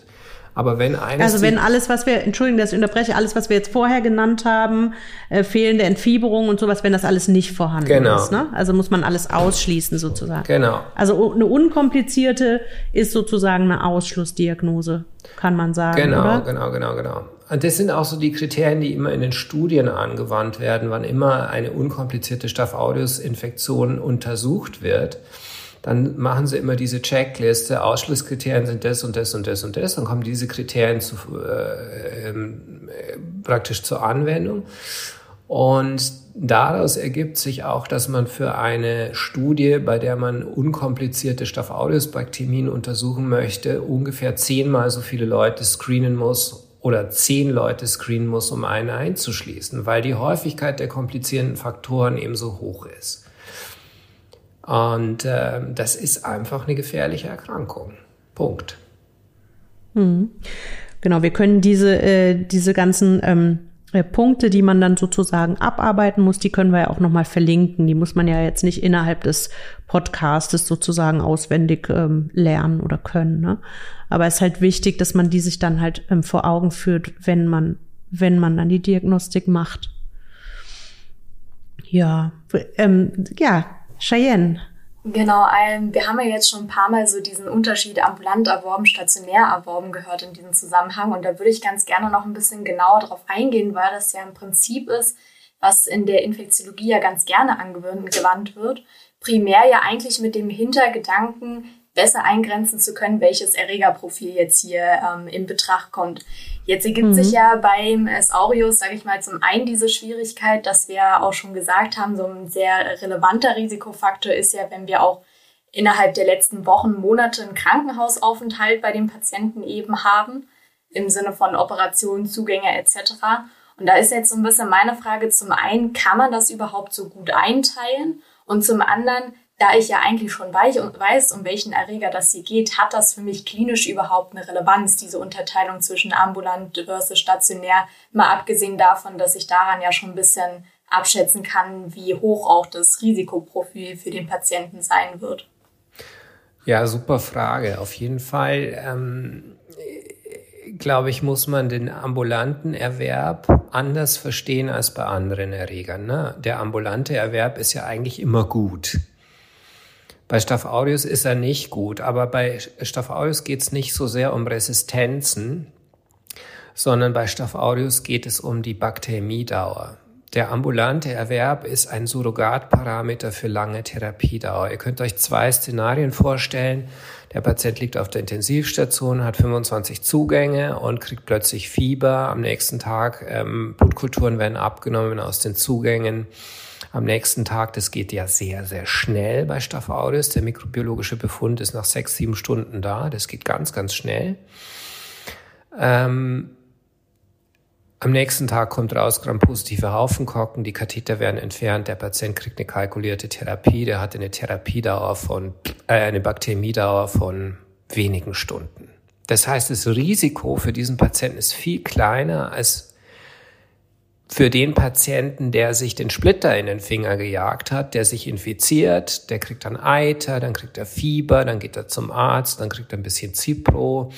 Aber wenn eines. Also wenn alles, was wir, Entschuldigung, dass ich unterbreche, alles, was wir jetzt vorher genannt haben, äh, fehlende Entfieberung und sowas, wenn das alles nicht vorhanden genau. ist. Ne? Also muss man alles ausschließen sozusagen. Genau. Also eine unkomplizierte ist sozusagen eine Ausschlussdiagnose, kann man sagen. Genau, oder? genau, genau, genau. Und das sind auch so die Kriterien, die immer in den Studien angewandt werden, wann immer eine unkomplizierte Staph aureus Infektion untersucht wird dann machen sie immer diese Checkliste, Ausschlusskriterien sind das und das und das und das, dann kommen diese Kriterien zu, äh, äh, praktisch zur Anwendung. Und daraus ergibt sich auch, dass man für eine Studie, bei der man unkomplizierte Staph aureus Bakterien untersuchen möchte, ungefähr zehnmal so viele Leute screenen muss oder zehn Leute screenen muss, um eine einzuschließen, weil die Häufigkeit der komplizierenden Faktoren eben so hoch ist. Und äh, das ist einfach eine gefährliche Erkrankung. Punkt. Mhm. Genau, wir können diese, äh, diese ganzen ähm, äh, Punkte, die man dann sozusagen abarbeiten muss, die können wir ja auch nochmal verlinken. Die muss man ja jetzt nicht innerhalb des Podcastes sozusagen auswendig ähm, lernen oder können. Ne? Aber es ist halt wichtig, dass man die sich dann halt ähm, vor Augen führt, wenn man, wenn man dann die Diagnostik macht. Ja, ähm, ja, Cheyenne. Genau, ähm, wir haben ja jetzt schon ein paar Mal so diesen Unterschied ambulant erworben, stationär erworben gehört in diesem Zusammenhang. Und da würde ich ganz gerne noch ein bisschen genauer drauf eingehen, weil das ja ein Prinzip ist, was in der Infektiologie ja ganz gerne angewandt wird. Primär ja eigentlich mit dem Hintergedanken, besser eingrenzen zu können, welches Erregerprofil jetzt hier ähm, in Betracht kommt. Jetzt ergibt mhm. sich ja beim S. aureus, sage ich mal, zum einen diese Schwierigkeit, dass wir auch schon gesagt haben, so ein sehr relevanter Risikofaktor ist ja, wenn wir auch innerhalb der letzten Wochen, Monate einen Krankenhausaufenthalt bei den Patienten eben haben, im Sinne von Operationen, Zugänge etc. Und da ist jetzt so ein bisschen meine Frage, zum einen, kann man das überhaupt so gut einteilen? Und zum anderen, da ich ja eigentlich schon weiß, um welchen Erreger das hier geht, hat das für mich klinisch überhaupt eine Relevanz, diese Unterteilung zwischen ambulant versus stationär, mal abgesehen davon, dass ich daran ja schon ein bisschen abschätzen kann, wie hoch auch das Risikoprofil für den Patienten sein wird. Ja, super Frage. Auf jeden Fall, ähm, glaube ich, muss man den ambulanten Erwerb anders verstehen als bei anderen Erregern. Ne? Der ambulante Erwerb ist ja eigentlich immer gut. Bei Staph aureus ist er nicht gut, aber bei Staph aureus geht es nicht so sehr um Resistenzen, sondern bei Staph aureus geht es um die Bakteriemiedauer. Der ambulante Erwerb ist ein Surrogatparameter für lange Therapiedauer. Ihr könnt euch zwei Szenarien vorstellen. Der Patient liegt auf der Intensivstation, hat 25 Zugänge und kriegt plötzlich Fieber. Am nächsten Tag ähm, Blutkulturen werden abgenommen aus den Zugängen am nächsten Tag. Das geht ja sehr, sehr schnell bei Staph aureus. Der mikrobiologische Befund ist nach sechs, sieben Stunden da. Das geht ganz, ganz schnell. Ähm, am nächsten Tag kommt raus grampositive Haufenkocken, die Katheter werden entfernt, der Patient kriegt eine kalkulierte Therapie, der hat eine Therapiedauer von, äh, eine Bakteriemiedauer von wenigen Stunden. Das heißt, das Risiko für diesen Patienten ist viel kleiner als für den Patienten, der sich den Splitter in den Finger gejagt hat, der sich infiziert, der kriegt dann Eiter, dann kriegt er Fieber, dann geht er zum Arzt, dann kriegt er ein bisschen Zipro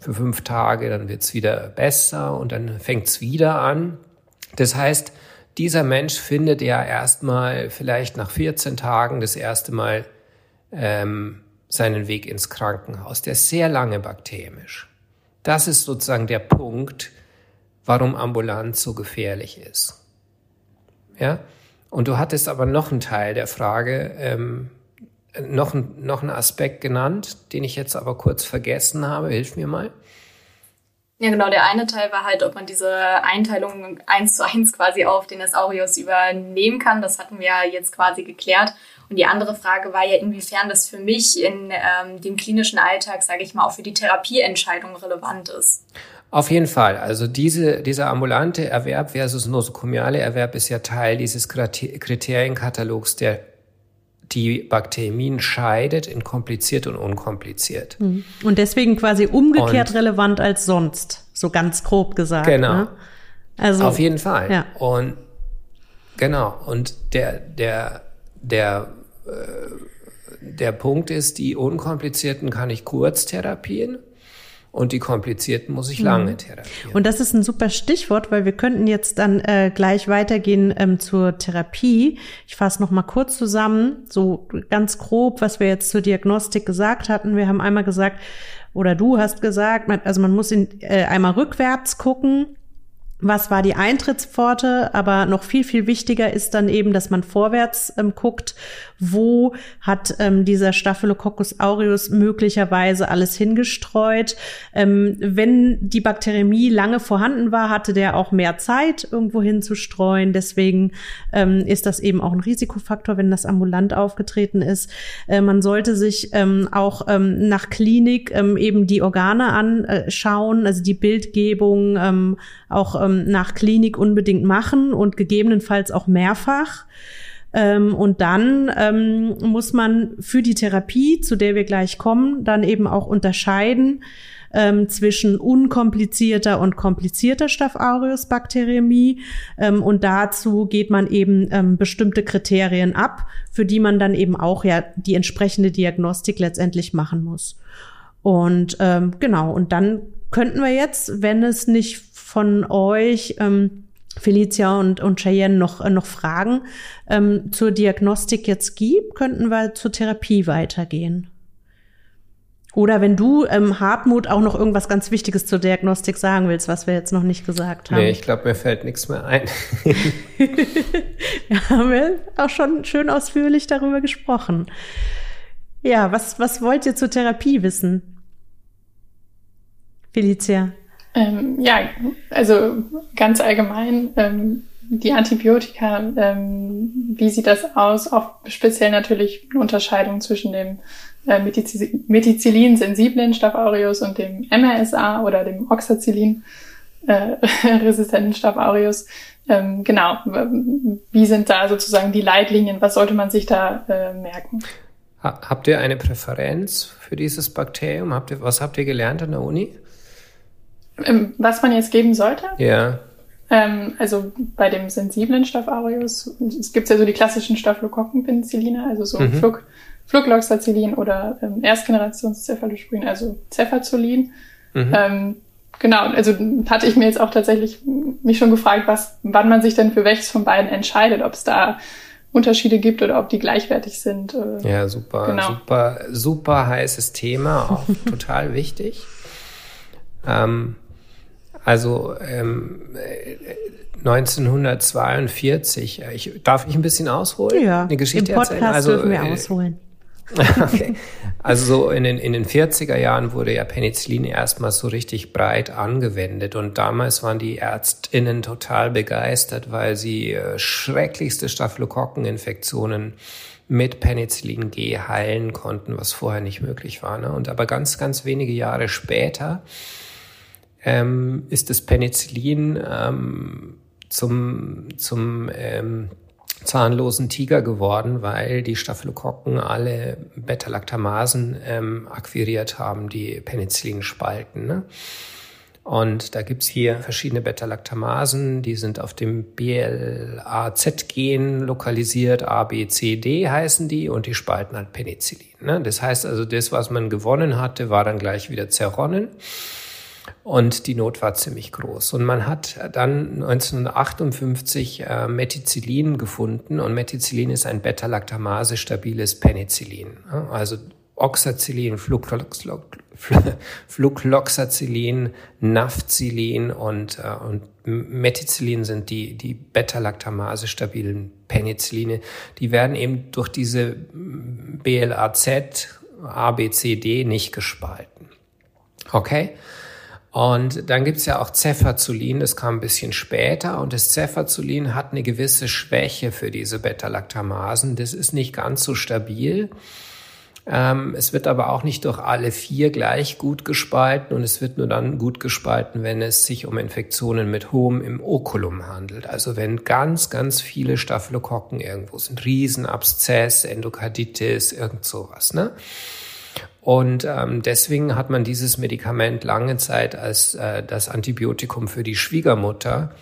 für fünf Tage, dann wird's wieder besser und dann fängt's wieder an. Das heißt, dieser Mensch findet ja erstmal vielleicht nach 14 Tagen das erste Mal ähm, seinen Weg ins Krankenhaus. Der ist sehr lange bakteriemisch. Das ist sozusagen der Punkt, warum Ambulanz so gefährlich ist. Ja? Und du hattest aber noch einen Teil der Frage, ähm, noch, noch einen Aspekt genannt, den ich jetzt aber kurz vergessen habe. Hilf mir mal. Ja, genau. Der eine Teil war halt, ob man diese Einteilung eins zu eins quasi auf den Aureus übernehmen kann. Das hatten wir jetzt quasi geklärt. Und die andere Frage war ja, inwiefern das für mich in ähm, dem klinischen Alltag, sage ich mal, auch für die Therapieentscheidung relevant ist. Auf jeden Fall. Also diese, dieser ambulante Erwerb versus nosokomiale Erwerb ist ja Teil dieses Kriterienkatalogs, der die Bakteriemien scheidet in kompliziert und unkompliziert. Hm. Und deswegen quasi umgekehrt und, relevant als sonst, so ganz grob gesagt. Genau. Ne? Also, Auf jeden Fall. Ja. Und genau. Und der, der, der, äh, der Punkt ist, die unkomplizierten kann ich kurz therapieren und die komplizierten muss ich mhm. lange therapieren. Und das ist ein super Stichwort, weil wir könnten jetzt dann äh, gleich weitergehen ähm, zur Therapie. Ich fasse noch mal kurz zusammen, so ganz grob, was wir jetzt zur Diagnostik gesagt hatten. Wir haben einmal gesagt, oder du hast gesagt, also man muss in, äh, einmal rückwärts gucken, was war die Eintrittspforte, aber noch viel, viel wichtiger ist dann eben, dass man vorwärts ähm, guckt, wo hat ähm, dieser Staphylococcus aureus möglicherweise alles hingestreut. Ähm, wenn die Bakteriämie lange vorhanden war, hatte der auch mehr Zeit, irgendwo hinzustreuen. Deswegen ähm, ist das eben auch ein Risikofaktor, wenn das ambulant aufgetreten ist. Äh, man sollte sich ähm, auch ähm, nach Klinik ähm, eben die Organe anschauen, also die Bildgebung ähm, auch ähm, nach Klinik unbedingt machen und gegebenenfalls auch mehrfach. Ähm, und dann ähm, muss man für die Therapie, zu der wir gleich kommen, dann eben auch unterscheiden ähm, zwischen unkomplizierter und komplizierter Staph aureus Bakteriämie. Ähm, und dazu geht man eben ähm, bestimmte Kriterien ab, für die man dann eben auch ja die entsprechende Diagnostik letztendlich machen muss. Und ähm, genau, und dann könnten wir jetzt, wenn es nicht von euch ähm, Felicia und, und Cheyenne noch, äh, noch Fragen ähm, zur Diagnostik jetzt gibt, könnten wir zur Therapie weitergehen. Oder wenn du, ähm, Hartmut, auch noch irgendwas ganz Wichtiges zur Diagnostik sagen willst, was wir jetzt noch nicht gesagt haben. Nee, ich glaube, mir fällt nichts mehr ein. ja, haben wir auch schon schön ausführlich darüber gesprochen. Ja, was, was wollt ihr zur Therapie wissen? Felicia. Ähm, ja, also ganz allgemein, ähm, die Antibiotika, ähm, wie sieht das aus? Auch speziell natürlich eine Unterscheidung zwischen dem äh, Methicillin-sensiblen Staph aureus und dem MRSA oder dem Oxacillin-resistenten äh, Staph aureus. Ähm, genau, wie sind da sozusagen die Leitlinien? Was sollte man sich da äh, merken? Habt ihr eine Präferenz für dieses Bakterium? Habt ihr, was habt ihr gelernt an der Uni? Ähm, was man jetzt geben sollte? Ja. Ähm, also bei dem sensiblen Staph aureus, es gibt ja so die klassischen Staphylokokkenpenicilline, also so mhm. Flug, Flugloxacillin oder ähm, Erstgenerations-Cephalosporin, also Cefazolin. Mhm. Ähm, genau, also hatte ich mir jetzt auch tatsächlich mich schon gefragt, was, wann man sich denn für welches von beiden entscheidet, ob es da Unterschiede gibt oder ob die gleichwertig sind. Äh, ja, super, genau. super, super heißes Thema, auch total wichtig. Ähm, also ähm, 1942, äh, ich, darf ich ein bisschen ausholen? Ja, eine Geschichte im Podcast erzählen? Also, dürfen wir äh, ausholen. okay. Also so in den, in den 40er Jahren wurde ja Penicillin erstmal so richtig breit angewendet und damals waren die ÄrztInnen total begeistert, weil sie äh, schrecklichste Staphylokokkeninfektionen mit Penicillin G heilen konnten, was vorher nicht möglich war. Ne? Und aber ganz, ganz wenige Jahre später ähm, ist das Penicillin ähm, zum, zum ähm, zahnlosen Tiger geworden, weil die Staphylokokken alle Beta-Lactamasen ähm, akquiriert haben, die Penicillin spalten. Ne? Und da gibt's hier verschiedene Beta-Lactamasen, die sind auf dem BLAZ-Gen lokalisiert, A, B, C, D heißen die, und die spalten halt Penicillin. Ne? Das heißt also, das, was man gewonnen hatte, war dann gleich wieder zerronnen. Und die Not war ziemlich groß. Und man hat dann 1958 äh, Methicillin gefunden. Und Methicillin ist ein Beta-Lactamase stabiles Penicillin. Also Oxacillin, Flucloxacillin, Nafcillin und, äh, und Methicillin sind die, die Beta-Lactamase stabilen Penicilline. Die werden eben durch diese BLAZ, ABCD nicht gespalten. Okay? Und dann gibt's ja auch Cefazolin, das kam ein bisschen später. Und das Cefazolin hat eine gewisse Schwäche für diese Beta-Lactamasen. Das ist nicht ganz so stabil. Ähm, es wird aber auch nicht durch alle vier gleich gut gespalten und es wird nur dann gut gespalten, wenn es sich um Infektionen mit hohem im Okulum handelt. Also wenn ganz, ganz viele Staphylokokken irgendwo sind, Riesenabszess, Endokarditis, irgend sowas. Ne? Und ähm, deswegen hat man dieses Medikament lange Zeit als äh, das Antibiotikum für die Schwiegermutter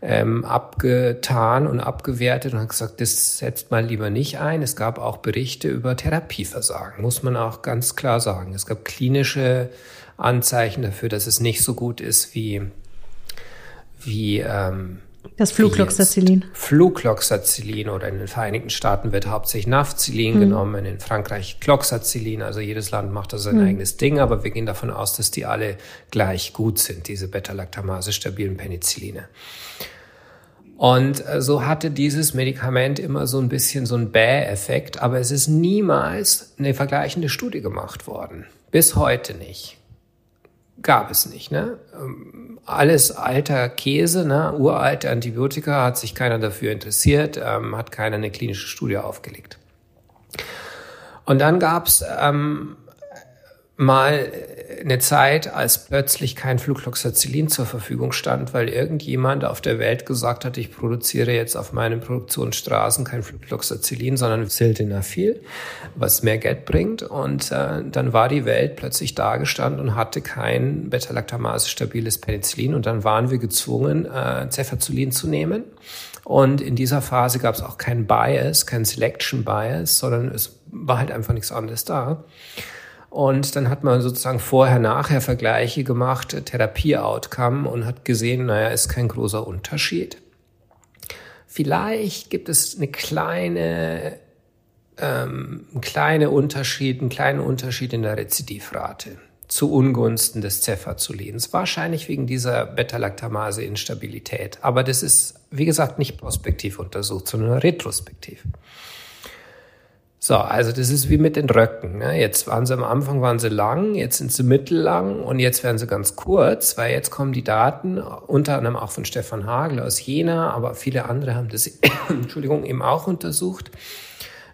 ähm, abgetan und abgewertet und hat gesagt, das setzt mal lieber nicht ein. Es gab auch Berichte über Therapieversagen, muss man auch ganz klar sagen. Es gab klinische Anzeichen dafür, dass es nicht so gut ist wie, wie ähm, das Flugloxacillin. Flugloxacillin oder in den Vereinigten Staaten wird hauptsächlich Nafcillin mhm. genommen, in Frankreich Cloxacillin. Also jedes Land macht da sein mhm. eigenes Ding, aber wir gehen davon aus, dass die alle gleich gut sind, diese Beta-Lactamase stabilen Penicilline. Und äh, so hatte dieses Medikament immer so ein bisschen so ein Bäh-Effekt, aber es ist niemals eine vergleichende Studie gemacht worden. Bis heute nicht gab es nicht. Ne? Ähm, alles alter Käse, ne? uralte Antibiotika, hat sich keiner dafür interessiert, ähm, hat keiner eine klinische Studie aufgelegt. Und dann gab es ähm, mal eine Zeit, als plötzlich kein Flucloxacillin zur Verfügung stand, weil irgendjemand auf der Welt gesagt hat, ich produziere jetzt auf meinen Produktionsstraßen kein Flucloxacillin, sondern Sildenafil, was mehr Geld bringt. Und äh, dann war die Welt plötzlich dagestanden und hatte kein Beta-Lactamase-stabiles Penicillin. Und dann waren wir gezwungen, äh, Cefazolin zu nehmen. Und in dieser Phase gab es auch kein Bias, kein Selection Bias, sondern es war halt einfach nichts anderes da. Und dann hat man sozusagen vorher-nachher Vergleiche gemacht, Therapie-Outcome und hat gesehen, naja, ist kein großer Unterschied. Vielleicht gibt es eine kleine, ähm, einen kleinen Unterschied, einen kleinen Unterschied in der Rezidivrate zu Ungunsten des Cefazolins. Wahrscheinlich wegen dieser Beta-Lactamase-Instabilität. Aber das ist, wie gesagt, nicht prospektiv untersucht, sondern retrospektiv. So, also das ist wie mit den Röcken. Ne? Jetzt waren sie am Anfang waren sie lang, jetzt sind sie mittellang und jetzt werden sie ganz kurz, weil jetzt kommen die Daten, unter anderem auch von Stefan Hagel aus Jena, aber viele andere haben das, Entschuldigung, eben auch untersucht,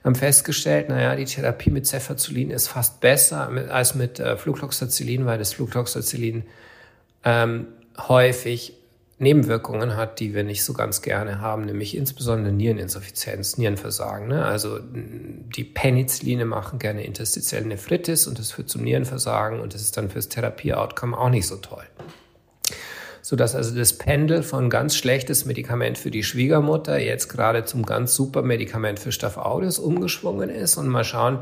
haben festgestellt, naja, die Therapie mit Cefazolin ist fast besser als mit äh, Flucloxacillin, weil das Flucloxacillin ähm, häufig Nebenwirkungen hat, die wir nicht so ganz gerne haben, nämlich insbesondere Niereninsuffizienz, Nierenversagen. Ne? Also die Penicilline machen gerne interstitielle Nephritis und das führt zum Nierenversagen und das ist dann fürs Therapie-Outcome auch nicht so toll. Sodass also das Pendel von ganz schlechtes Medikament für die Schwiegermutter jetzt gerade zum ganz super Medikament für Staph aureus umgeschwungen ist und mal schauen,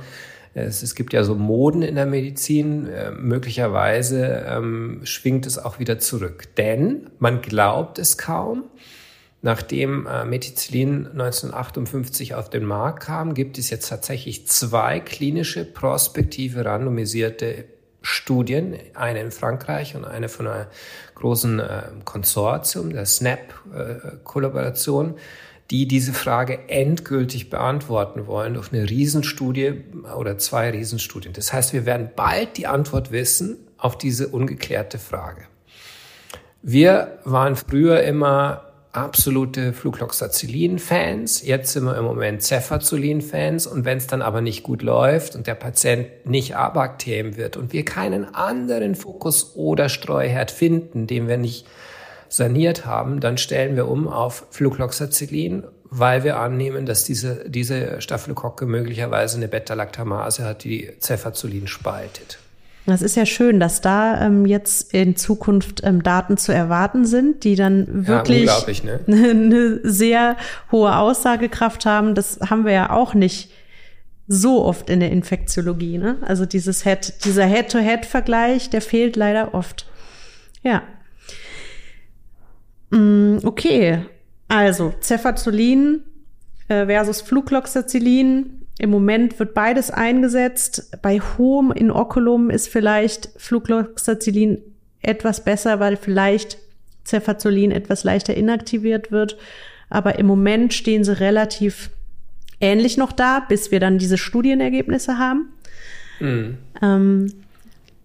es, es gibt ja so Moden in der Medizin. Äh, möglicherweise ähm, schwingt es auch wieder zurück. Denn man glaubt es kaum. Nachdem äh, Methicillin 1958 auf den Markt kam, gibt es jetzt tatsächlich zwei klinische, prospektive, randomisierte Studien, eine in Frankreich und eine von einer großen äh, Konsortium, der SNAP-Kollaboration, äh, die diese Frage endgültig beantworten wollen durch eine Riesenstudie oder zwei Riesenstudien. Das heißt, wir werden bald die Antwort wissen auf diese ungeklärte Frage. Wir waren früher immer absolute Flucloxacillin-Fans. Jetzt sind wir im Moment Cefazolin-Fans. Und wenn es dann aber nicht gut läuft und der Patient nicht A-Bakterien wird und wir keinen anderen Fokus oder Streuherd finden, den wir nicht saniert haben, dann stellen wir um auf Flucloxacillin, weil wir annehmen, dass diese, diese Staphylokocke möglicherweise eine Beta-Lactamase hat, die Cefazolin spaltet. Das ist ja schön, dass da ähm, jetzt in Zukunft ähm, Daten zu erwarten sind, die dann wirklich ja, ne? eine sehr hohe Aussagekraft haben. Das haben wir ja auch nicht so oft in der Infektiologie. Ne? Also dieses Head, dieser Head-to-Head-Vergleich, der fehlt leider oft. Ja. Mm, okay, also Cefazolin äh, versus Flucloxacillin. Im Moment wird beides eingesetzt. Bei hohem Inoculum ist vielleicht Flucloxacillin etwas besser, weil vielleicht Cefazolin etwas leichter inaktiviert wird. Aber im Moment stehen sie relativ ähnlich noch da, bis wir dann diese Studienergebnisse haben. Mhm. Ähm,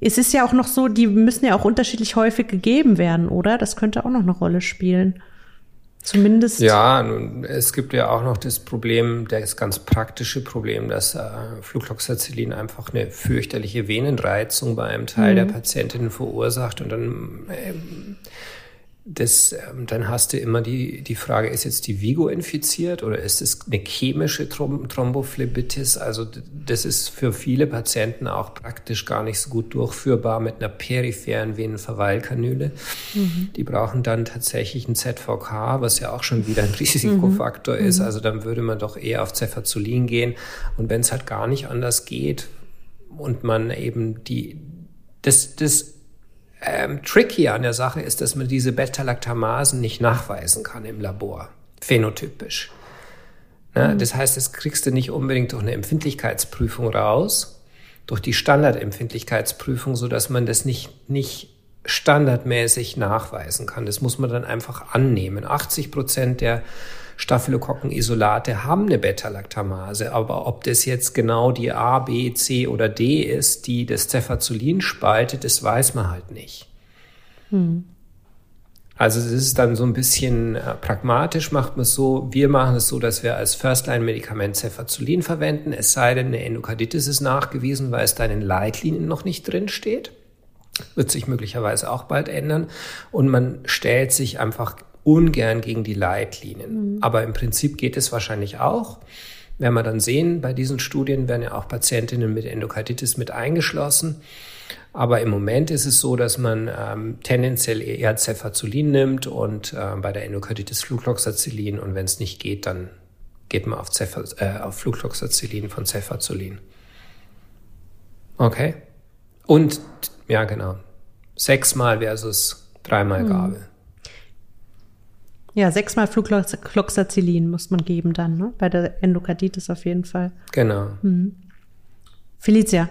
es ist ja auch noch so, die müssen ja auch unterschiedlich häufig gegeben werden, oder? Das könnte auch noch eine Rolle spielen. Zumindest. Ja, nun, es gibt ja auch noch das Problem, das ganz praktische Problem, dass äh, Flucloxacillin einfach eine fürchterliche Venenreizung bei einem Teil mhm. der Patientinnen verursacht und dann äh, das, ähm, dann hast du immer die, die Frage, ist jetzt die Vigo infiziert oder ist es eine chemische Throm Thrombophlebitis? Also das ist für viele Patienten auch praktisch gar nicht so gut durchführbar mit einer peripheren Venenverweilkanüle. Mhm. Die brauchen dann tatsächlich ein ZVK, was ja auch schon wieder ein Risikofaktor mhm. ist. Mhm. Also dann würde man doch eher auf Cefazolin gehen. Und wenn es halt gar nicht anders geht und man eben die, das, das ähm, tricky an der Sache ist, dass man diese Beta-Lactamasen nicht nachweisen kann im Labor, phänotypisch. Ne? Mhm. Das heißt, das kriegst du nicht unbedingt durch eine Empfindlichkeitsprüfung raus, durch die Standardempfindlichkeitsprüfung, so dass man das nicht, nicht standardmäßig nachweisen kann. Das muss man dann einfach annehmen. 80 Prozent der Staphylokokken-Isolate haben eine Beta-Lactamase, aber ob das jetzt genau die A, B, C oder D ist, die das Cefazolin spaltet, das weiß man halt nicht. Hm. Also es ist dann so ein bisschen äh, pragmatisch, macht man es so, wir machen es so, dass wir als First-Line-Medikament Cefazolin verwenden, es sei denn, eine Endokarditis ist nachgewiesen, weil es da in den Leitlinien noch nicht drin steht. Wird sich möglicherweise auch bald ändern. Und man stellt sich einfach ungern gegen die Leitlinien. Mhm. Aber im Prinzip geht es wahrscheinlich auch. Werden wir dann sehen, bei diesen Studien werden ja auch Patientinnen mit Endokarditis mit eingeschlossen. Aber im Moment ist es so, dass man ähm, tendenziell eher Cefazolin nimmt und äh, bei der Endokarditis Flucloxacillin und wenn es nicht geht, dann geht man auf, Cefa, äh, auf Flucloxacillin von Cefazolin. Okay. Und ja, genau. Sechsmal versus dreimal mhm. Ja, sechsmal Flucloxacillin muss man geben dann, ne? Bei der Endokarditis auf jeden Fall. Genau. Mhm. Felicia.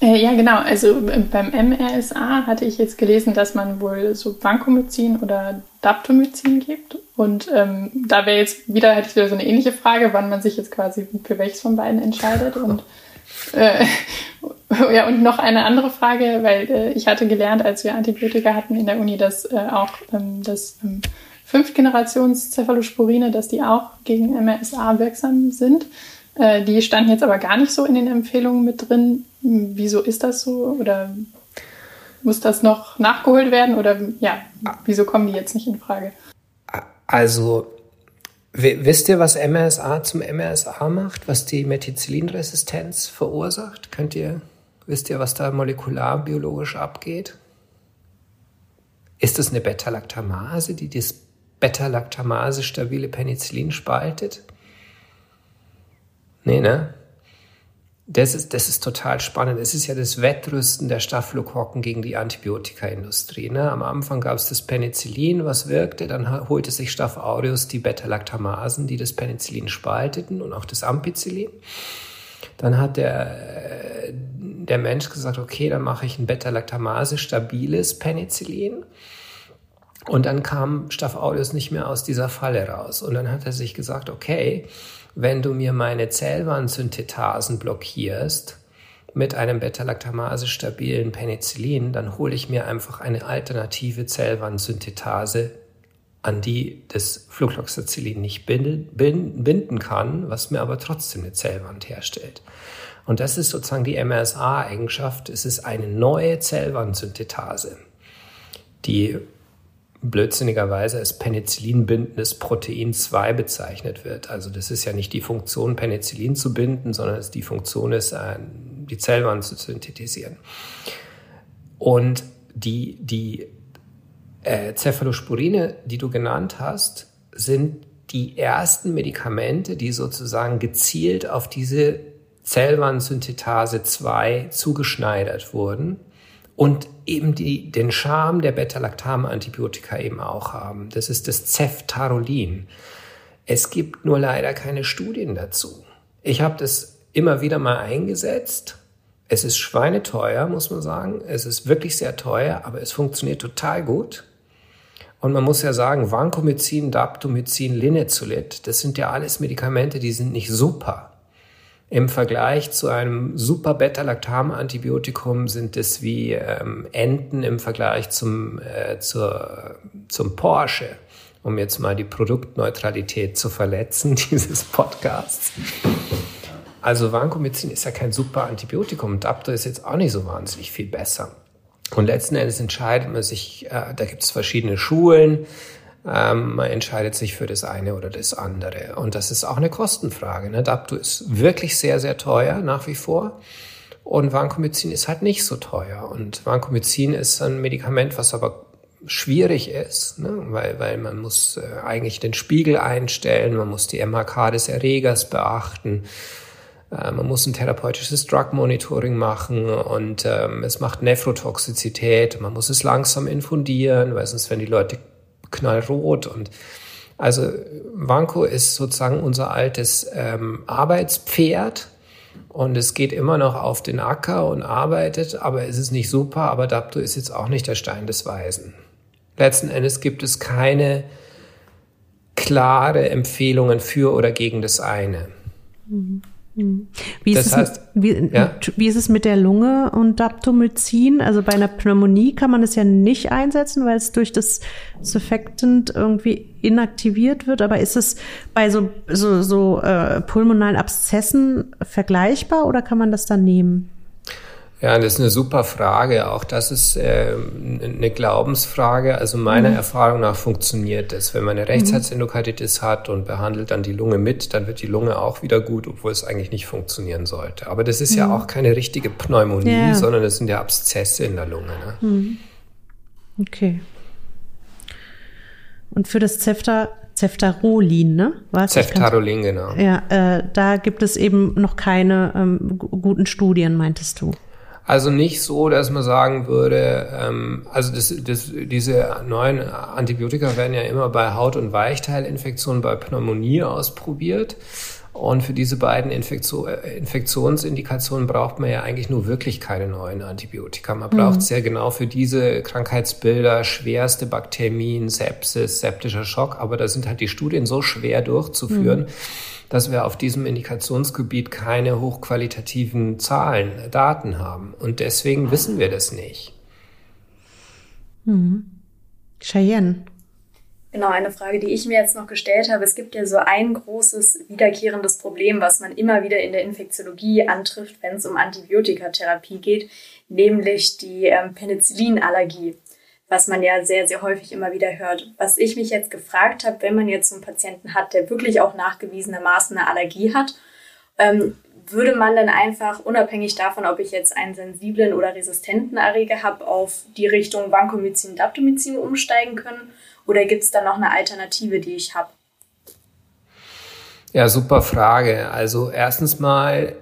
Äh, ja, genau. Also beim MRSA hatte ich jetzt gelesen, dass man wohl so Vancomycin oder Daptomycin gibt. Und ähm, da wäre jetzt wieder, hätte ich wieder so eine ähnliche Frage, wann man sich jetzt quasi für welches von beiden entscheidet. Und äh, ja, und noch eine andere Frage, weil äh, ich hatte gelernt, als wir Antibiotika hatten in der Uni, dass äh, auch ähm, das ähm, Fünftgenerations-Cephalosporine, dass die auch gegen MRSA wirksam sind. Äh, die standen jetzt aber gar nicht so in den Empfehlungen mit drin. Wieso ist das so? Oder muss das noch nachgeholt werden? Oder ja, wieso kommen die jetzt nicht in Frage? Also, wisst ihr, was MRSA zum MRSA macht? Was die Methicillinresistenz verursacht? Könnt ihr, wisst ihr, was da molekularbiologisch abgeht? Ist es eine Beta-Lactamase, die das Beta-Lactamase stabile Penicillin spaltet? Nee, ne? Das ist, das ist total spannend. Es ist ja das Wettrüsten der Staphylokokken gegen die Antibiotikaindustrie. Ne? Am Anfang gab es das Penicillin, was wirkte. Dann holte sich Staph aureus die Beta-Lactamasen, die das Penicillin spalteten und auch das Ampicillin. Dann hat der, der Mensch gesagt, okay, dann mache ich ein Beta-Lactamase stabiles Penicillin. Und dann kam Staph aureus nicht mehr aus dieser Falle raus. Und dann hat er sich gesagt, okay, wenn du mir meine Zellwandsynthethasen blockierst mit einem Beta-Lactamase stabilen Penicillin, dann hole ich mir einfach eine alternative Zellwandsynthetase, an die das Flucloxacillin nicht binden kann, was mir aber trotzdem eine Zellwand herstellt. Und das ist sozusagen die MRSA-Eigenschaft. Es ist eine neue Zellwandsynthetase, die blödsinnigerweise als penicillinbindendes Protein 2 bezeichnet wird. Also das ist ja nicht die Funktion, Penicillin zu binden, sondern die Funktion ist, äh, die Zellwand zu synthetisieren. Und die, die äh, Cephalosporine, die du genannt hast, sind die ersten Medikamente, die sozusagen gezielt auf diese Zellwandsynthetase 2 zugeschneidert wurden und eben die, den Charme der Beta-Lactam-Antibiotika eben auch haben. Das ist das Ceftarolin. Es gibt nur leider keine Studien dazu. Ich habe das immer wieder mal eingesetzt. Es ist schweineteuer, muss man sagen. Es ist wirklich sehr teuer, aber es funktioniert total gut. Und man muss ja sagen, Vancomycin, Daptomycin, Linezolid, das sind ja alles Medikamente, die sind nicht super. Im Vergleich zu einem super Beta-Lactam-Antibiotikum sind es wie ähm, Enten im Vergleich zum, äh, zur, zum Porsche, um jetzt mal die Produktneutralität zu verletzen dieses Podcasts. Also Vancomycin ist ja kein super Antibiotikum. Dapto ist jetzt auch nicht so wahnsinnig viel besser. Und letzten Endes entscheidet man sich, äh, da gibt es verschiedene Schulen, ähm, man entscheidet sich für das eine oder das andere. Und das ist auch eine Kostenfrage. Ne? Dapto ist wirklich sehr, sehr teuer nach wie vor. Und Vancomycin ist halt nicht so teuer. Und Vancomycin ist ein Medikament, was aber schwierig ist, ne? weil, weil man muss äh, eigentlich den Spiegel einstellen, man muss die MHK des Erregers beachten, man muss ein therapeutisches Drug Monitoring machen und ähm, es macht Nephrotoxizität, man muss es langsam infundieren, weil sonst werden die Leute knallrot und also Vanco ist sozusagen unser altes ähm, Arbeitspferd und es geht immer noch auf den Acker und arbeitet, aber es ist nicht super, aber Dapto ist jetzt auch nicht der Stein des Weisen. Letzten Endes gibt es keine klare Empfehlungen für oder gegen das eine. Mhm. Hm. Wie ist, das heißt, wie, ja? wie ist es mit der Lunge und Daptomycin? Also bei einer Pneumonie kann man es ja nicht einsetzen, weil es durch das Surfactant irgendwie inaktiviert wird. Aber ist es bei so, so, so äh, pulmonalen Abszessen vergleichbar oder kann man das dann nehmen? Ja, das ist eine super Frage. Auch das ist äh, eine Glaubensfrage. Also meiner mhm. Erfahrung nach funktioniert das. Wenn man eine Rechtsherzendokarditis mhm. hat und behandelt dann die Lunge mit, dann wird die Lunge auch wieder gut, obwohl es eigentlich nicht funktionieren sollte. Aber das ist mhm. ja auch keine richtige Pneumonie, ja. sondern das sind ja Abszesse in der Lunge. Ne? Mhm. Okay. Und für das Zepter Ceftarolin, ne? Was? Ceftarolin, genau. Ja, äh, da gibt es eben noch keine ähm, guten Studien, meintest du. Also nicht so, dass man sagen würde, ähm, also das, das, diese neuen Antibiotika werden ja immer bei Haut- und Weichteilinfektionen, bei Pneumonie ausprobiert. Und für diese beiden Infektion, äh, Infektionsindikationen braucht man ja eigentlich nur wirklich keine neuen Antibiotika. Man braucht mhm. ja genau für diese Krankheitsbilder, schwerste Bakterien, Sepsis, septischer Schock. Aber da sind halt die Studien so schwer durchzuführen, mhm. Dass wir auf diesem Indikationsgebiet keine hochqualitativen Zahlen, Daten haben. Und deswegen wissen wir das nicht. Mhm. Cheyenne, Genau, eine Frage, die ich mir jetzt noch gestellt habe. Es gibt ja so ein großes wiederkehrendes Problem, was man immer wieder in der Infektiologie antrifft, wenn es um Antibiotikatherapie geht, nämlich die ähm, Penicillinallergie, was man ja sehr, sehr häufig immer wieder hört. Was ich mich jetzt gefragt habe, wenn man jetzt einen Patienten hat, der wirklich auch nachgewiesenermaßen eine Allergie hat, ähm, würde man dann einfach, unabhängig davon, ob ich jetzt einen sensiblen oder resistenten Erreger habe, auf die Richtung Vancomycin, Daptomycin umsteigen können? Oder gibt es da noch eine Alternative, die ich habe? Ja, super Frage. Also erstens mal,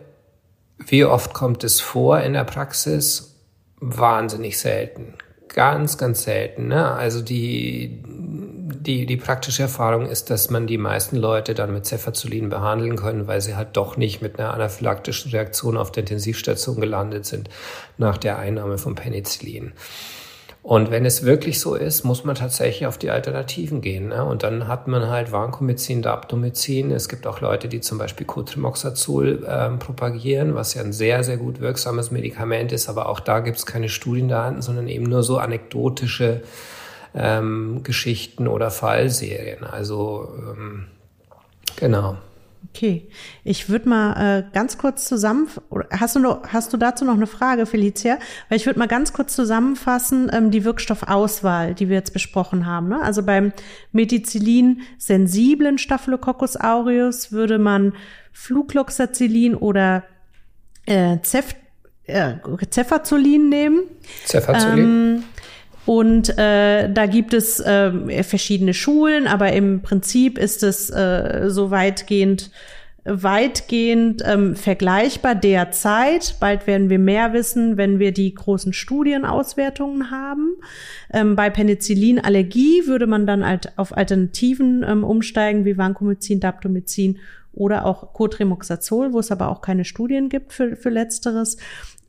wie oft kommt es vor in der Praxis? Wahnsinnig selten. Ganz, ganz selten. Ne? Also die, die, die praktische Erfahrung ist, dass man die meisten Leute dann mit Cefazolin behandeln können, weil sie halt doch nicht mit einer anaphylaktischen Reaktion auf der Intensivstation gelandet sind nach der Einnahme von Penicillin. Und wenn es wirklich so ist, muss man tatsächlich auf die Alternativen gehen. Ne? Und dann hat man halt Vancomycin, Daptomycin. Es gibt auch Leute, die zum Beispiel Cotrimoxazol ähm, propagieren, was ja ein sehr, sehr gut wirksames Medikament ist. Aber auch da gibt es keine Studiendaten, sondern eben nur so anekdotische ähm, Geschichten oder Fallserien. Also ähm, genau. Okay, ich würde mal äh, ganz kurz zusammen. Hast du noch, hast du dazu noch eine Frage, Felicia? Weil ich würde mal ganz kurz zusammenfassen ähm, die Wirkstoffauswahl, die wir jetzt besprochen haben. Ne? Also beim Methicillin sensiblen Staphylococcus aureus würde man Flucloxacillin oder äh, Cef äh, Cefazolin nehmen. Cefazolin. Ähm, und äh, da gibt es äh, verschiedene Schulen, aber im Prinzip ist es äh, so weitgehend weitgehend ähm, vergleichbar derzeit. Bald werden wir mehr wissen, wenn wir die großen Studienauswertungen haben. Ähm, bei Penicillinallergie würde man dann halt auf Alternativen ähm, umsteigen, wie Vancomycin, Daptomycin oder auch Cotrimoxazol, wo es aber auch keine Studien gibt für, für letzteres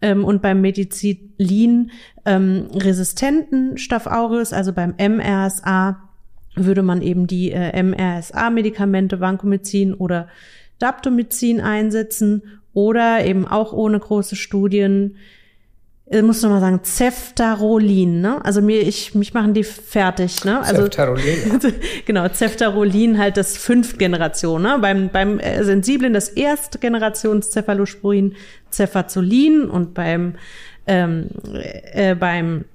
ähm, und beim Medicillin ähm, resistenten Staph aureus, also beim MRSA, würde man eben die äh, MRSA-Medikamente Vancomycin oder Daptomycin einsetzen oder eben auch ohne große Studien ich muss noch mal sagen, Ceftarolin, ne? Also mir, ich, mich machen die fertig, ne? Also, Ceftarolin. genau, Ceftarolin halt das Fünftgeneration, ne? Beim, beim äh, Sensiblen das Erstgenerations Cephalosporin Cefazolin und beim, ähm, äh, beim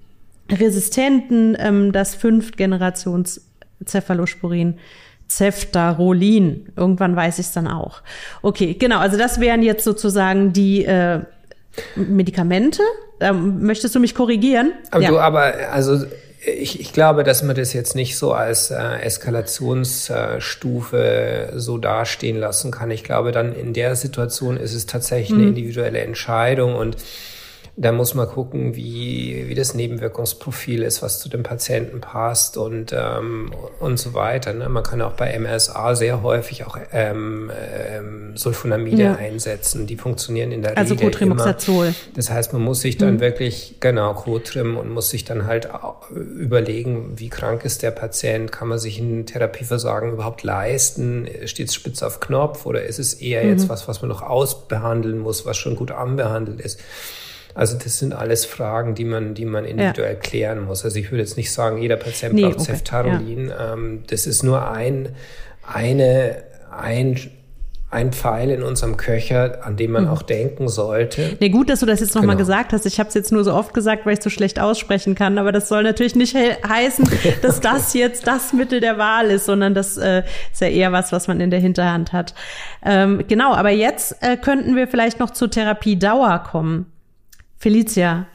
Resistenten ähm, das Fünftgenerations Cephalosporin Ceftarolin. Irgendwann weiß ich es dann auch. Okay, genau, also das wären jetzt sozusagen die äh, Medikamente. Ähm, möchtest du mich korrigieren? Aber ja. du, aber also ich, ich glaube, dass man das jetzt nicht so als äh, Eskalationsstufe äh, so dastehen lassen kann. Ich glaube, dann in der Situation ist es tatsächlich mhm. eine individuelle Entscheidung und da muss man gucken, wie, wie das Nebenwirkungsprofil ist, was zu dem Patienten passt und, ähm, und so weiter. Ne? Man kann auch bei MSA sehr häufig auch ähm, ähm, Sulfonamide ja. einsetzen. Die funktionieren in der also Regel Cotrimoxazol. immer. Das heißt, man muss sich dann mhm. wirklich, genau, Cotrim und muss sich dann halt überlegen, wie krank ist der Patient, kann man sich ein Therapieversagen überhaupt leisten, steht es spitz auf Knopf oder ist es eher mhm. jetzt was, was man noch ausbehandeln muss, was schon gut anbehandelt ist. Also das sind alles Fragen, die man, die man individuell ja. klären muss. Also ich würde jetzt nicht sagen, jeder Patient nee, braucht okay. Ceftarolin. Ja. Ähm, das ist nur ein, eine, ein ein Pfeil in unserem Köcher, an dem man mhm. auch denken sollte. Nee, gut, dass du das jetzt nochmal genau. gesagt hast. Ich habe es jetzt nur so oft gesagt, weil ich so schlecht aussprechen kann. Aber das soll natürlich nicht he heißen, dass das jetzt das Mittel der Wahl ist, sondern das äh, ist ja eher was, was man in der Hinterhand hat. Ähm, genau, aber jetzt äh, könnten wir vielleicht noch zur Therapiedauer kommen. Felicia.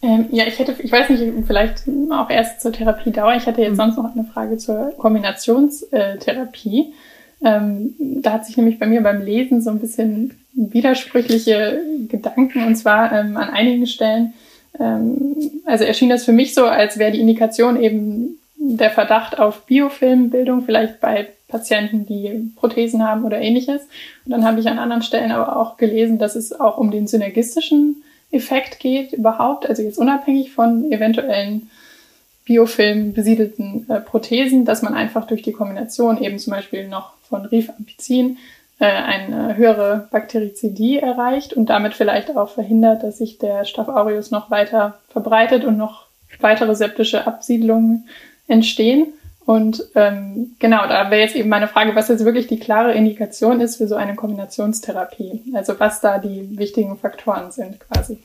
Ähm, ja, ich hätte, ich weiß nicht, vielleicht auch erst zur Therapiedauer. Ich hätte jetzt mhm. sonst noch eine Frage zur Kombinationstherapie. Ähm, da hat sich nämlich bei mir beim Lesen so ein bisschen widersprüchliche Gedanken und zwar ähm, an einigen Stellen. Ähm, also erschien das für mich so, als wäre die Indikation eben der Verdacht auf Biofilmbildung vielleicht bei Patienten, die Prothesen haben oder ähnliches. Und dann habe ich an anderen Stellen aber auch gelesen, dass es auch um den synergistischen Effekt geht überhaupt, also jetzt unabhängig von eventuellen Biofilm besiedelten äh, Prothesen, dass man einfach durch die Kombination eben zum Beispiel noch von Rifampicin äh, eine höhere Bakterizidie erreicht und damit vielleicht auch verhindert, dass sich der Staph aureus noch weiter verbreitet und noch weitere septische Absiedlungen entstehen. Und ähm, genau, da wäre jetzt eben meine Frage, was jetzt wirklich die klare Indikation ist für so eine Kombinationstherapie. Also was da die wichtigen Faktoren sind quasi.